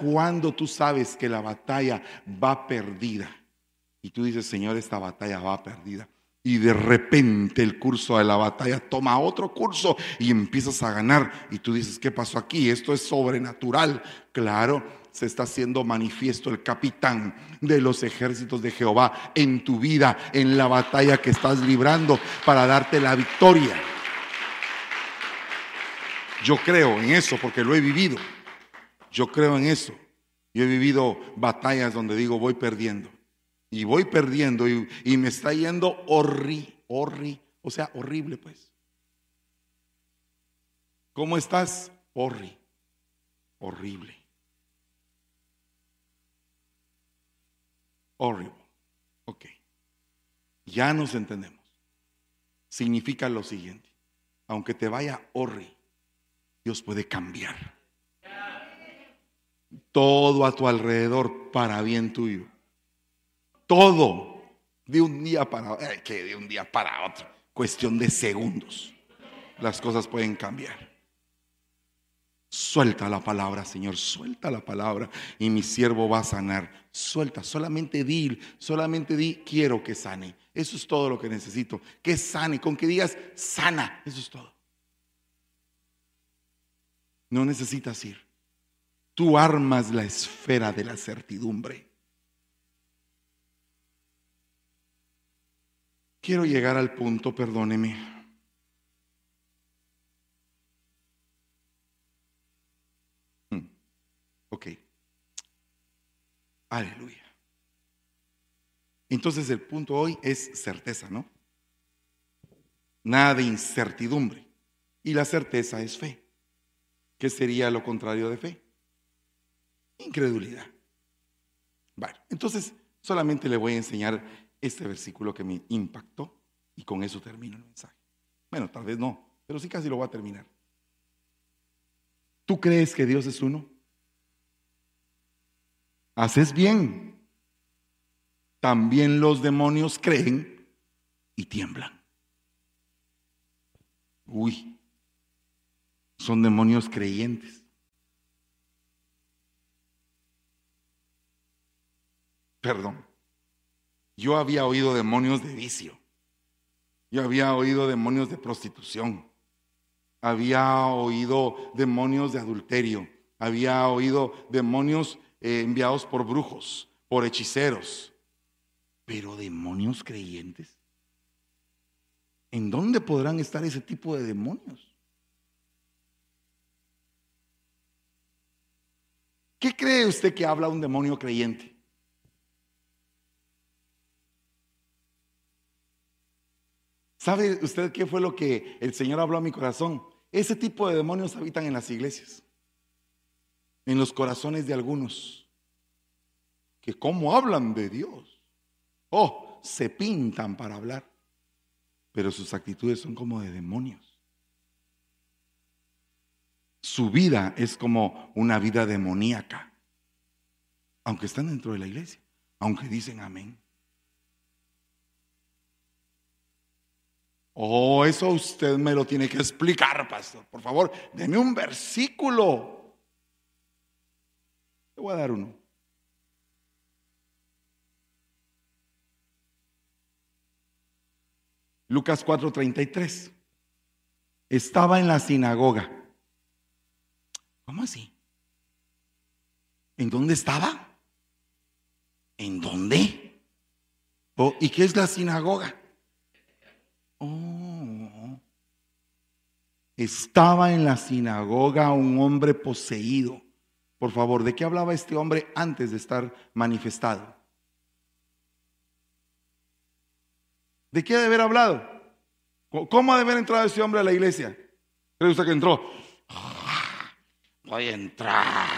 Cuando tú sabes que la batalla va perdida y tú dices, Señor, esta batalla va perdida. Y de repente el curso de la batalla toma otro curso y empiezas a ganar. Y tú dices, ¿qué pasó aquí? Esto es sobrenatural. Claro, se está haciendo manifiesto el capitán de los ejércitos de Jehová en tu vida, en la batalla que estás librando para darte la victoria. Yo creo en eso porque lo he vivido. Yo creo en eso. Yo he vivido batallas donde digo voy perdiendo. Y voy perdiendo y, me está yendo horri, horri, o sea, horrible pues. ¿Cómo estás? Horri, horrible. Horrible. Ok. Ya nos entendemos. Significa lo siguiente. Aunque te vaya horrible, Dios puede cambiar. Todo a tu alrededor para bien tuyo. Todo de un día para eh, que de un día para otro. Cuestión de segundos. Las cosas pueden cambiar. Suelta la palabra, Señor, suelta la palabra y mi siervo va a sanar. Suelta, solamente di, solamente di, quiero que sane. Eso es todo lo que necesito. Que sane, con que digas, sana. Eso es todo. No necesitas ir. Tú armas la esfera de la certidumbre. Quiero llegar al punto, perdóneme. Ok. Aleluya. Entonces el punto hoy es certeza, ¿no? Nada de incertidumbre. Y la certeza es fe. ¿Qué sería lo contrario de fe? Incredulidad. Bueno, entonces solamente le voy a enseñar este versículo que me impactó y con eso termino el mensaje. Bueno, tal vez no, pero sí casi lo voy a terminar. ¿Tú crees que Dios es uno? Haces bien. También los demonios creen y tiemblan. Uy, son demonios creyentes. Perdón. Yo había oído demonios de vicio. Yo había oído demonios de prostitución. Había oído demonios de adulterio. Había oído demonios eh, enviados por brujos, por hechiceros. Pero demonios creyentes. ¿En dónde podrán estar ese tipo de demonios? ¿Qué cree usted que habla un demonio creyente? ¿Sabe usted qué fue lo que el Señor habló a mi corazón? Ese tipo de demonios habitan en las iglesias, en los corazones de algunos, que cómo hablan de Dios. Oh, se pintan para hablar, pero sus actitudes son como de demonios. Su vida es como una vida demoníaca, aunque están dentro de la iglesia, aunque dicen amén. Oh, eso usted me lo tiene que explicar, pastor. Por favor, deme un versículo. Le voy a dar uno. Lucas 4:33. Estaba en la sinagoga. ¿Cómo así? ¿En dónde estaba? ¿En dónde? Oh, ¿Y qué es la sinagoga? Oh. Estaba en la sinagoga un hombre poseído. Por favor, ¿de qué hablaba este hombre antes de estar manifestado? ¿De qué ha de haber hablado? ¿Cómo ha de haber entrado ese hombre a la iglesia? ¿Cree usted que entró? Voy a entrar.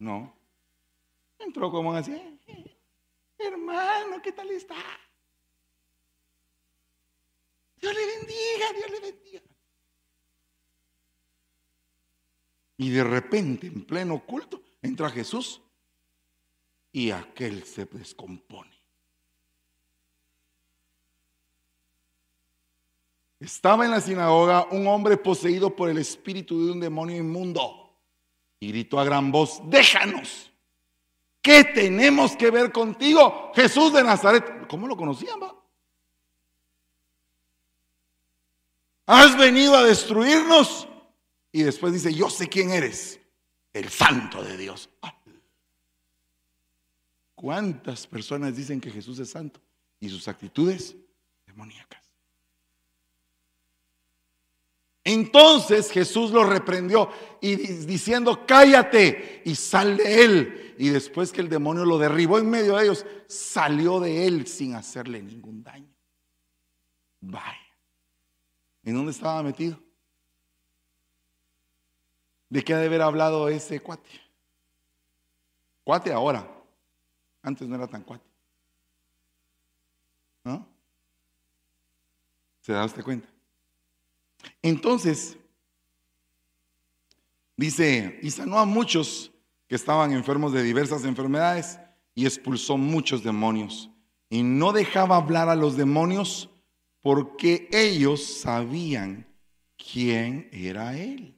No. Entró como así. Hermano, ¿qué tal está? Dios le bendiga, Dios le bendiga. Y de repente, en pleno culto, entra Jesús y aquel se descompone. Estaba en la sinagoga un hombre poseído por el espíritu de un demonio inmundo y gritó a gran voz, déjanos. ¿Qué tenemos que ver contigo, Jesús de Nazaret? ¿Cómo lo conocían? Va? Has venido a destruirnos. Y después dice, yo sé quién eres, el santo de Dios. ¿Cuántas personas dicen que Jesús es santo y sus actitudes demoníacas? Entonces Jesús lo reprendió y diciendo, cállate y sal de él. Y después que el demonio lo derribó en medio de ellos, salió de él sin hacerle ningún daño. Bye. ¿En dónde estaba metido? ¿De qué ha de haber hablado ese cuate? Cuate ahora. Antes no era tan cuate. ¿No? ¿Se da usted cuenta? Entonces, dice, y sanó a muchos que estaban enfermos de diversas enfermedades y expulsó muchos demonios. Y no dejaba hablar a los demonios porque ellos sabían quién era Él.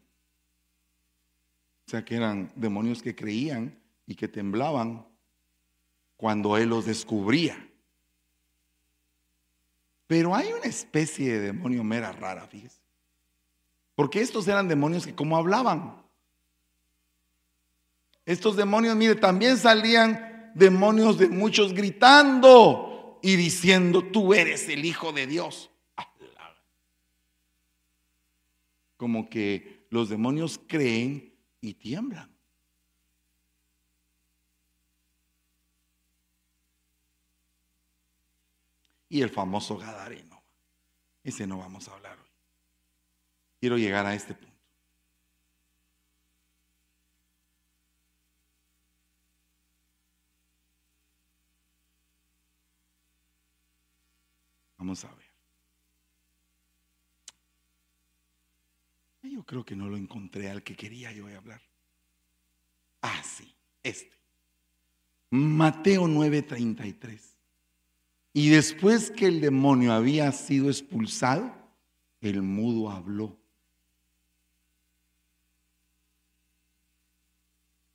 O sea que eran demonios que creían y que temblaban cuando Él los descubría. Pero hay una especie de demonio mera rara, fíjese. Porque estos eran demonios que como hablaban. Estos demonios, mire, también salían demonios de muchos gritando y diciendo, tú eres el Hijo de Dios. Como que los demonios creen y tiemblan. Y el famoso Gadareno. Ese no vamos a hablar hoy. Quiero llegar a este punto. Vamos a ver. Yo creo que no lo encontré al que quería yo hablar. Ah, sí, este. Mateo 9:33. Y después que el demonio había sido expulsado, el mudo habló.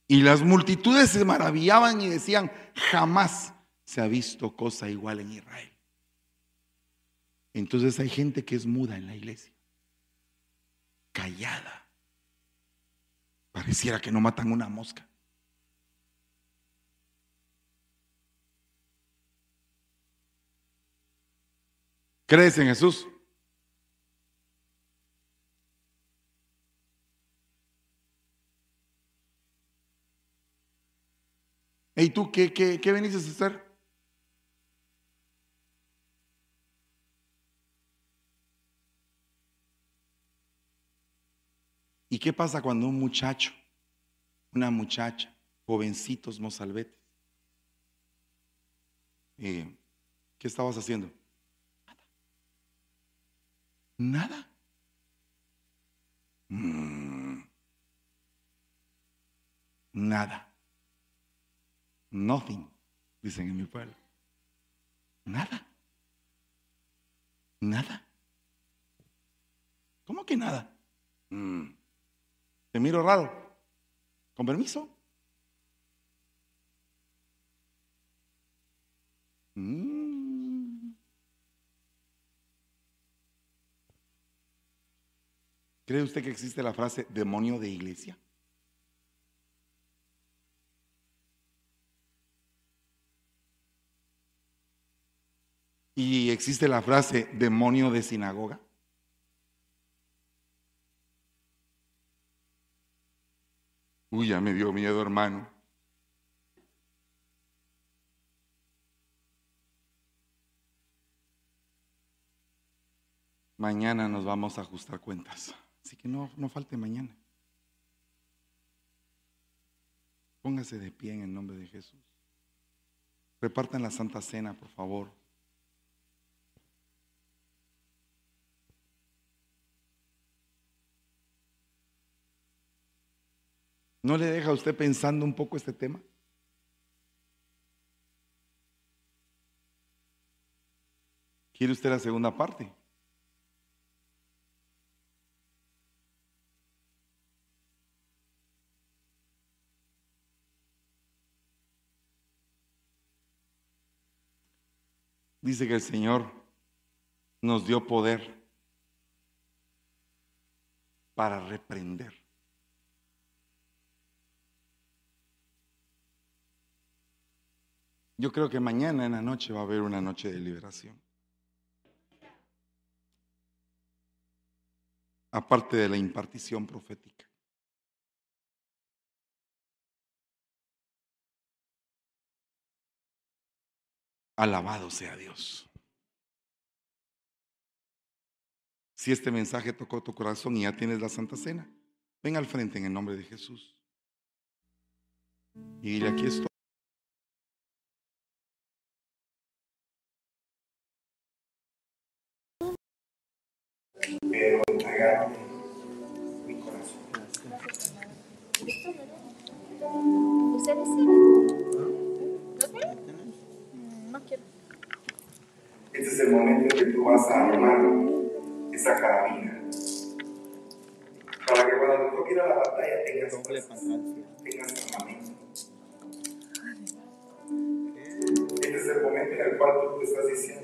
Y las multitudes se maravillaban y decían, jamás se ha visto cosa igual en Israel. Entonces hay gente que es muda en la iglesia, callada. Pareciera que no matan una mosca. ¿Crees en Jesús? ¿Y tú qué, qué, qué venís a hacer? ¿Y qué pasa cuando un muchacho, una muchacha, jovencitos mozalbetes, eh, ¿qué estabas haciendo? Nada. Nada. Mm. Nada. Nothing, dicen en mi pueblo. Nada. Nada. ¿Cómo que nada? Mm. Te miro raro. Con permiso. Mm. ¿Cree usted que existe la frase demonio de iglesia? ¿Y existe la frase demonio de sinagoga? Uy, ya me dio miedo, hermano. Mañana nos vamos a ajustar cuentas. Así que no, no falte mañana. Póngase de pie en el nombre de Jesús. Repartan la Santa Cena, por favor. ¿No le deja a usted pensando un poco este tema? ¿Quiere usted la segunda parte? Dice que el Señor nos dio poder para reprender. Yo creo que mañana en la noche va a haber una noche de liberación. Aparte de la impartición profética. Alabado sea Dios. Si este mensaje tocó tu corazón y ya tienes la Santa Cena, ven al frente en el nombre de Jesús. Y aquí estoy. Mi corazón. ¿Ustedes sí? No quiero. Este es el momento en que tú vas a armar esa carabina. Para que cuando te toque ir a la batalla tengas, tengas armamento. Este es el momento en el cual tú te estás diciendo,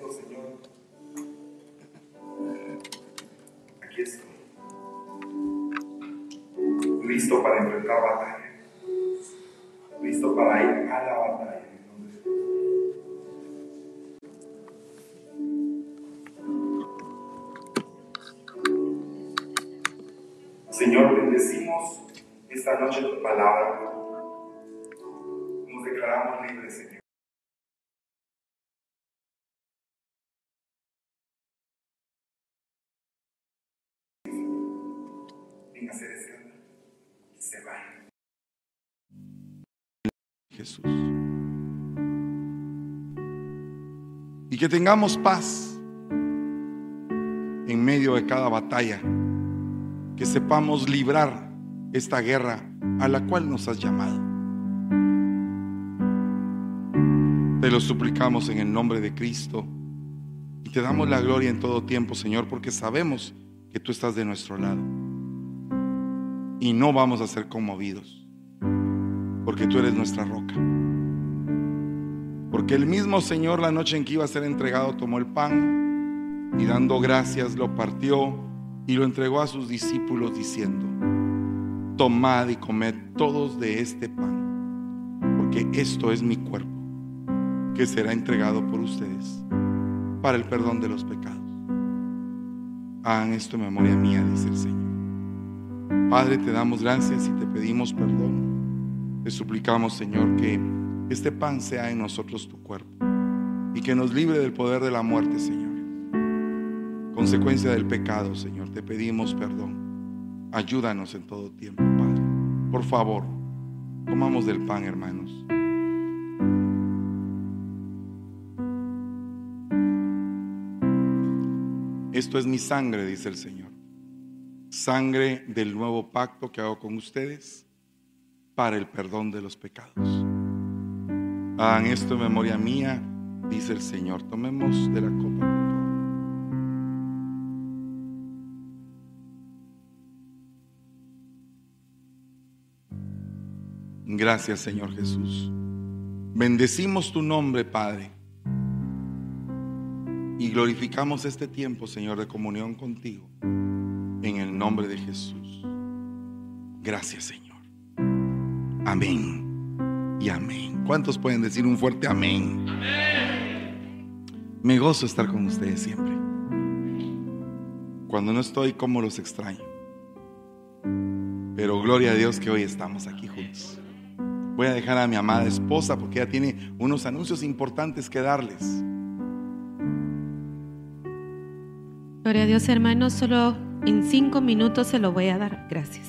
Listo para enfrentar batalla. Listo para ir a la batalla. Señor, bendecimos esta noche tu palabra. Nos declaramos libres, Y que tengamos paz en medio de cada batalla. Que sepamos librar esta guerra a la cual nos has llamado. Te lo suplicamos en el nombre de Cristo y te damos la gloria en todo tiempo, Señor, porque sabemos que tú estás de nuestro lado y no vamos a ser conmovidos, porque tú eres nuestra roca. Porque el mismo Señor la noche en que iba a ser entregado tomó el pan y dando gracias lo partió y lo entregó a sus discípulos diciendo, tomad y comed todos de este pan, porque esto es mi cuerpo, que será entregado por ustedes para el perdón de los pecados. Hagan esto en memoria mía, dice el Señor. Padre, te damos gracias y te pedimos perdón. Te suplicamos, Señor, que este pan sea en nosotros tu cuerpo y que nos libre del poder de la muerte, Señor. Consecuencia del pecado, Señor, te pedimos perdón. Ayúdanos en todo tiempo, Padre. Por favor, comamos del pan, hermanos. Esto es mi sangre, dice el Señor. Sangre del nuevo pacto que hago con ustedes para el perdón de los pecados. Hagan esto en memoria mía, dice el Señor. Tomemos de la copa. Gracias, Señor Jesús. Bendecimos tu nombre, Padre. Y glorificamos este tiempo, Señor, de comunión contigo. En el nombre de Jesús. Gracias, Señor. Amén. Y amén. ¿Cuántos pueden decir un fuerte amén? Me gozo estar con ustedes siempre. Cuando no estoy, como los extraño. Pero gloria a Dios que hoy estamos aquí juntos. Voy a dejar a mi amada esposa porque ella tiene unos anuncios importantes que darles. Gloria a Dios, hermanos. Solo en cinco minutos se lo voy a dar. Gracias.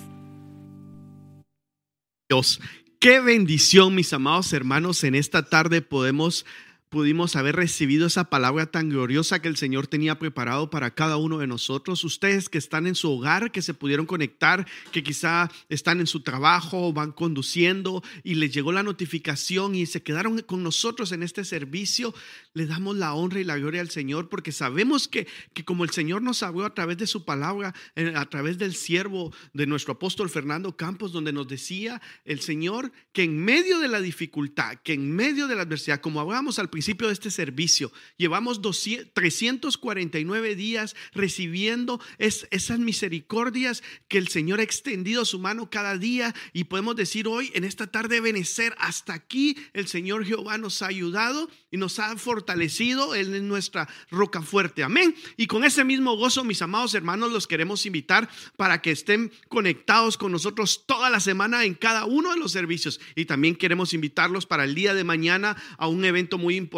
Dios, qué bendición, mis amados hermanos. En esta tarde podemos pudimos haber recibido esa palabra tan gloriosa que el Señor tenía preparado para cada uno de nosotros. Ustedes que están en su hogar, que se pudieron conectar, que quizá están en su trabajo, van conduciendo y les llegó la notificación y se quedaron con nosotros en este servicio, le damos la honra y la gloria al Señor porque sabemos que, que como el Señor nos habló a través de su palabra, a través del siervo de nuestro apóstol Fernando Campos, donde nos decía el Señor que en medio de la dificultad, que en medio de la adversidad, como hablábamos al principio de este servicio, llevamos 200, 349 días recibiendo es, esas misericordias que el Señor ha extendido su mano cada día y podemos decir hoy, en esta tarde, benecer. Hasta aquí el Señor Jehová nos ha ayudado y nos ha fortalecido. Él es nuestra roca fuerte. Amén. Y con ese mismo gozo, mis amados hermanos, los queremos invitar para que estén conectados con nosotros toda la semana en cada uno de los servicios. Y también queremos invitarlos para el día de mañana a un evento muy importante.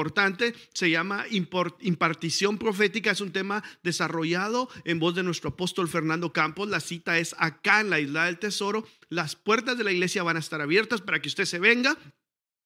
Se llama impartición profética. Es un tema desarrollado en voz de nuestro apóstol Fernando Campos. La cita es acá en la isla del tesoro. Las puertas de la iglesia van a estar abiertas para que usted se venga.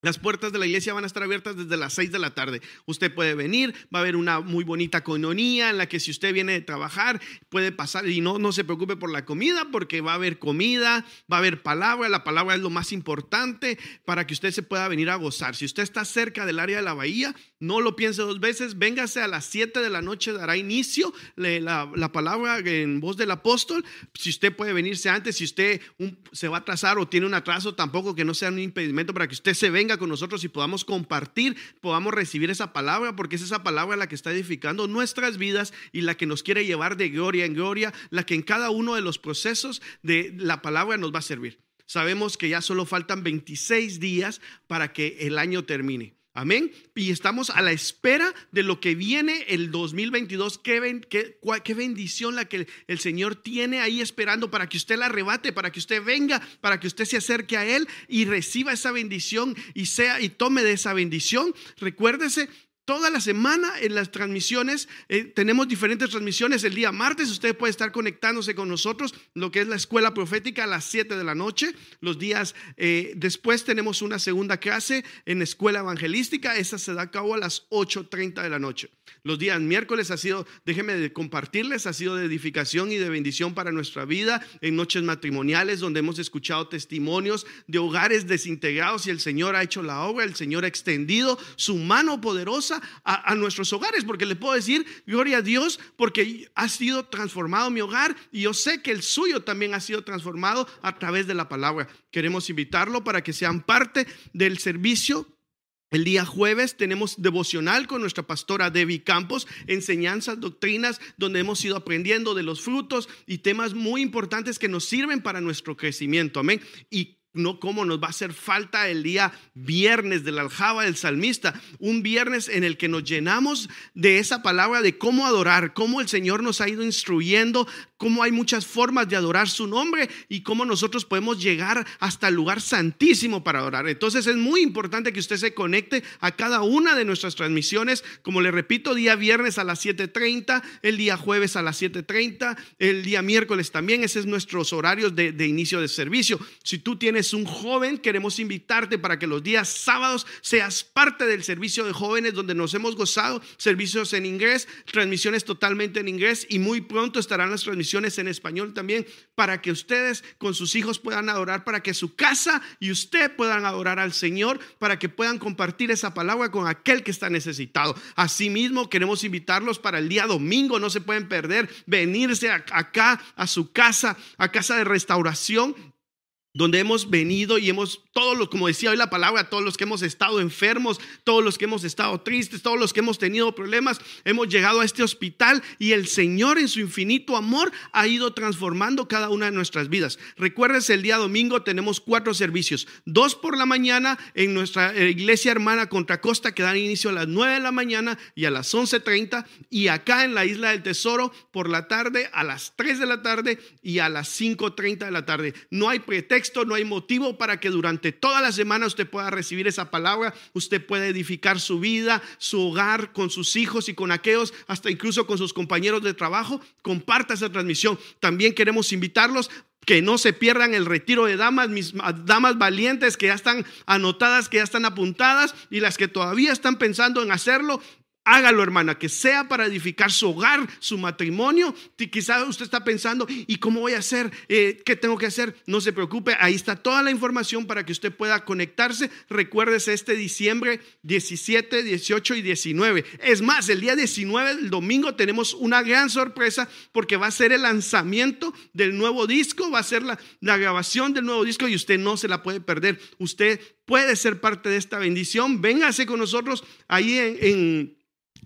Las puertas de la iglesia van a estar abiertas desde las 6 de la tarde. Usted puede venir, va a haber una muy bonita coinonía en la que si usted viene de trabajar, puede pasar y no, no se preocupe por la comida porque va a haber comida, va a haber palabra, la palabra es lo más importante para que usted se pueda venir a gozar. Si usted está cerca del área de la bahía, no lo piense dos veces, véngase a las 7 de la noche, dará inicio la, la palabra en voz del apóstol. Si usted puede venirse antes, si usted se va a atrasar o tiene un atraso, tampoco que no sea un impedimento para que usted se venga con nosotros y podamos compartir, podamos recibir esa palabra, porque es esa palabra la que está edificando nuestras vidas y la que nos quiere llevar de gloria en gloria, la que en cada uno de los procesos de la palabra nos va a servir. Sabemos que ya solo faltan 26 días para que el año termine. Amén. Y estamos a la espera de lo que viene el 2022. Qué, qué bendición la que el Señor tiene ahí esperando para que usted la arrebate, para que usted venga, para que usted se acerque a Él y reciba esa bendición y sea y tome de esa bendición. Recuérdese toda la semana en las transmisiones. eh, tenemos diferentes transmisiones. El día martes usted puede estar conectándose con nosotros, lo que es la escuela profética a las 7 de la noche. Los días eh, después tenemos una segunda clase en escuela evangelística. Esa se da a cabo a las 8.30 de la noche. Los días miércoles ha sido, déjenme compartirles, ha sido de edificación y de bendición para nuestra vida en noches matrimoniales donde hemos escuchado testimonios de hogares desintegrados y el Señor ha hecho la obra, el Señor ha extendido su mano poderosa a, nuestros hogares, porque le puedo decir, gloria a Dios, porque ha sido transformado mi hogar y yo sé que el suyo también ha sido transformado a través de la palabra. Queremos invitarlo para que sean parte del servicio el día jueves tenemos devocional con nuestra pastora Debbie Campos, enseñanzas, doctrinas, donde hemos ido aprendiendo de los frutos y temas muy importantes que nos sirven para nuestro crecimiento. Amén. Y no cómo nos va a hacer falta el día viernes de la aljaba del salmista, un viernes en el que nos llenamos de esa palabra de cómo adorar, cómo el Señor nos ha ido instruyendo, cómo hay muchas formas de adorar su nombre y cómo nosotros podemos llegar hasta el lugar santísimo para adorar. Entonces es muy importante que usted se conecte a cada una de nuestras transmisiones, como le repito, día viernes a las 7.30, el día jueves a las 7.30, el día miércoles también, ese es nuestros horarios de, de inicio de servicio. Si tú tienes un joven, queremos invitarte para que los días sábados seas parte del servicio de jóvenes donde nos hemos gozado, servicios en inglés, transmisiones totalmente en inglés y muy pronto estarán las transmisiones en español también para que ustedes con sus hijos puedan adorar, para que su casa y usted puedan adorar al Señor, para que puedan compartir esa palabra con aquel que está necesitado. Asimismo, queremos invitarlos para el día domingo, no se pueden perder, venirse acá a su casa, a casa de restauración donde hemos venido y hemos, todos los, como decía hoy la palabra, todos los que hemos estado enfermos, todos los que hemos estado tristes, todos los que hemos tenido problemas, hemos llegado a este hospital y el Señor en su infinito amor ha ido transformando cada una de nuestras vidas. Recuerdes, el día domingo tenemos cuatro servicios, dos por la mañana en nuestra eh, iglesia hermana Contra Costa que dan inicio a las 9 de la mañana y a las 11.30 y acá en la isla del Tesoro por la tarde a las 3 de la tarde y a las 5.30 de la tarde. No hay pretexto no hay motivo para que durante toda la semana usted pueda recibir esa palabra. Usted puede edificar su vida, su hogar, con sus hijos y con aquellos, hasta incluso con sus compañeros de trabajo. Comparta esa transmisión. También queremos invitarlos que no se pierdan el retiro de damas, mis damas valientes que ya están anotadas, que ya están apuntadas y las que todavía están pensando en hacerlo, Hágalo, hermana, que sea para edificar su hogar, su matrimonio. Quizás usted está pensando, ¿y cómo voy a hacer? Eh, ¿Qué tengo que hacer? No se preocupe, ahí está toda la información para que usted pueda conectarse. Recuérdese este diciembre 17, 18 y 19. Es más, el día 19, el domingo, tenemos una gran sorpresa porque va a ser el lanzamiento del nuevo disco, va a ser la, grabación del nuevo disco y usted no se la puede perder. Usted puede ser parte de esta bendición. Véngase con nosotros ahí en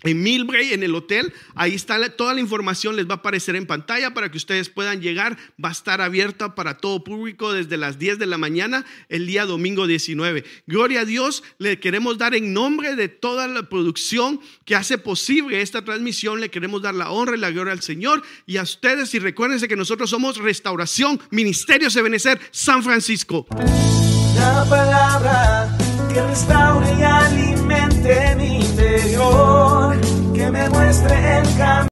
en Milbray, en el hotel, ahí está toda la información, les va a aparecer en pantalla para que ustedes puedan llegar. Va a estar abierta para todo público desde las 10 de la mañana el día domingo 19. Gloria a Dios, le queremos dar en nombre de toda la producción que hace posible esta transmisión, le queremos dar la honra y la gloria al Señor y a ustedes. Y recuérdense que nosotros somos Restauración, Ministerio Sebenecer, San Francisco. La palabra que restaure y alimente mi que me muestre el camino.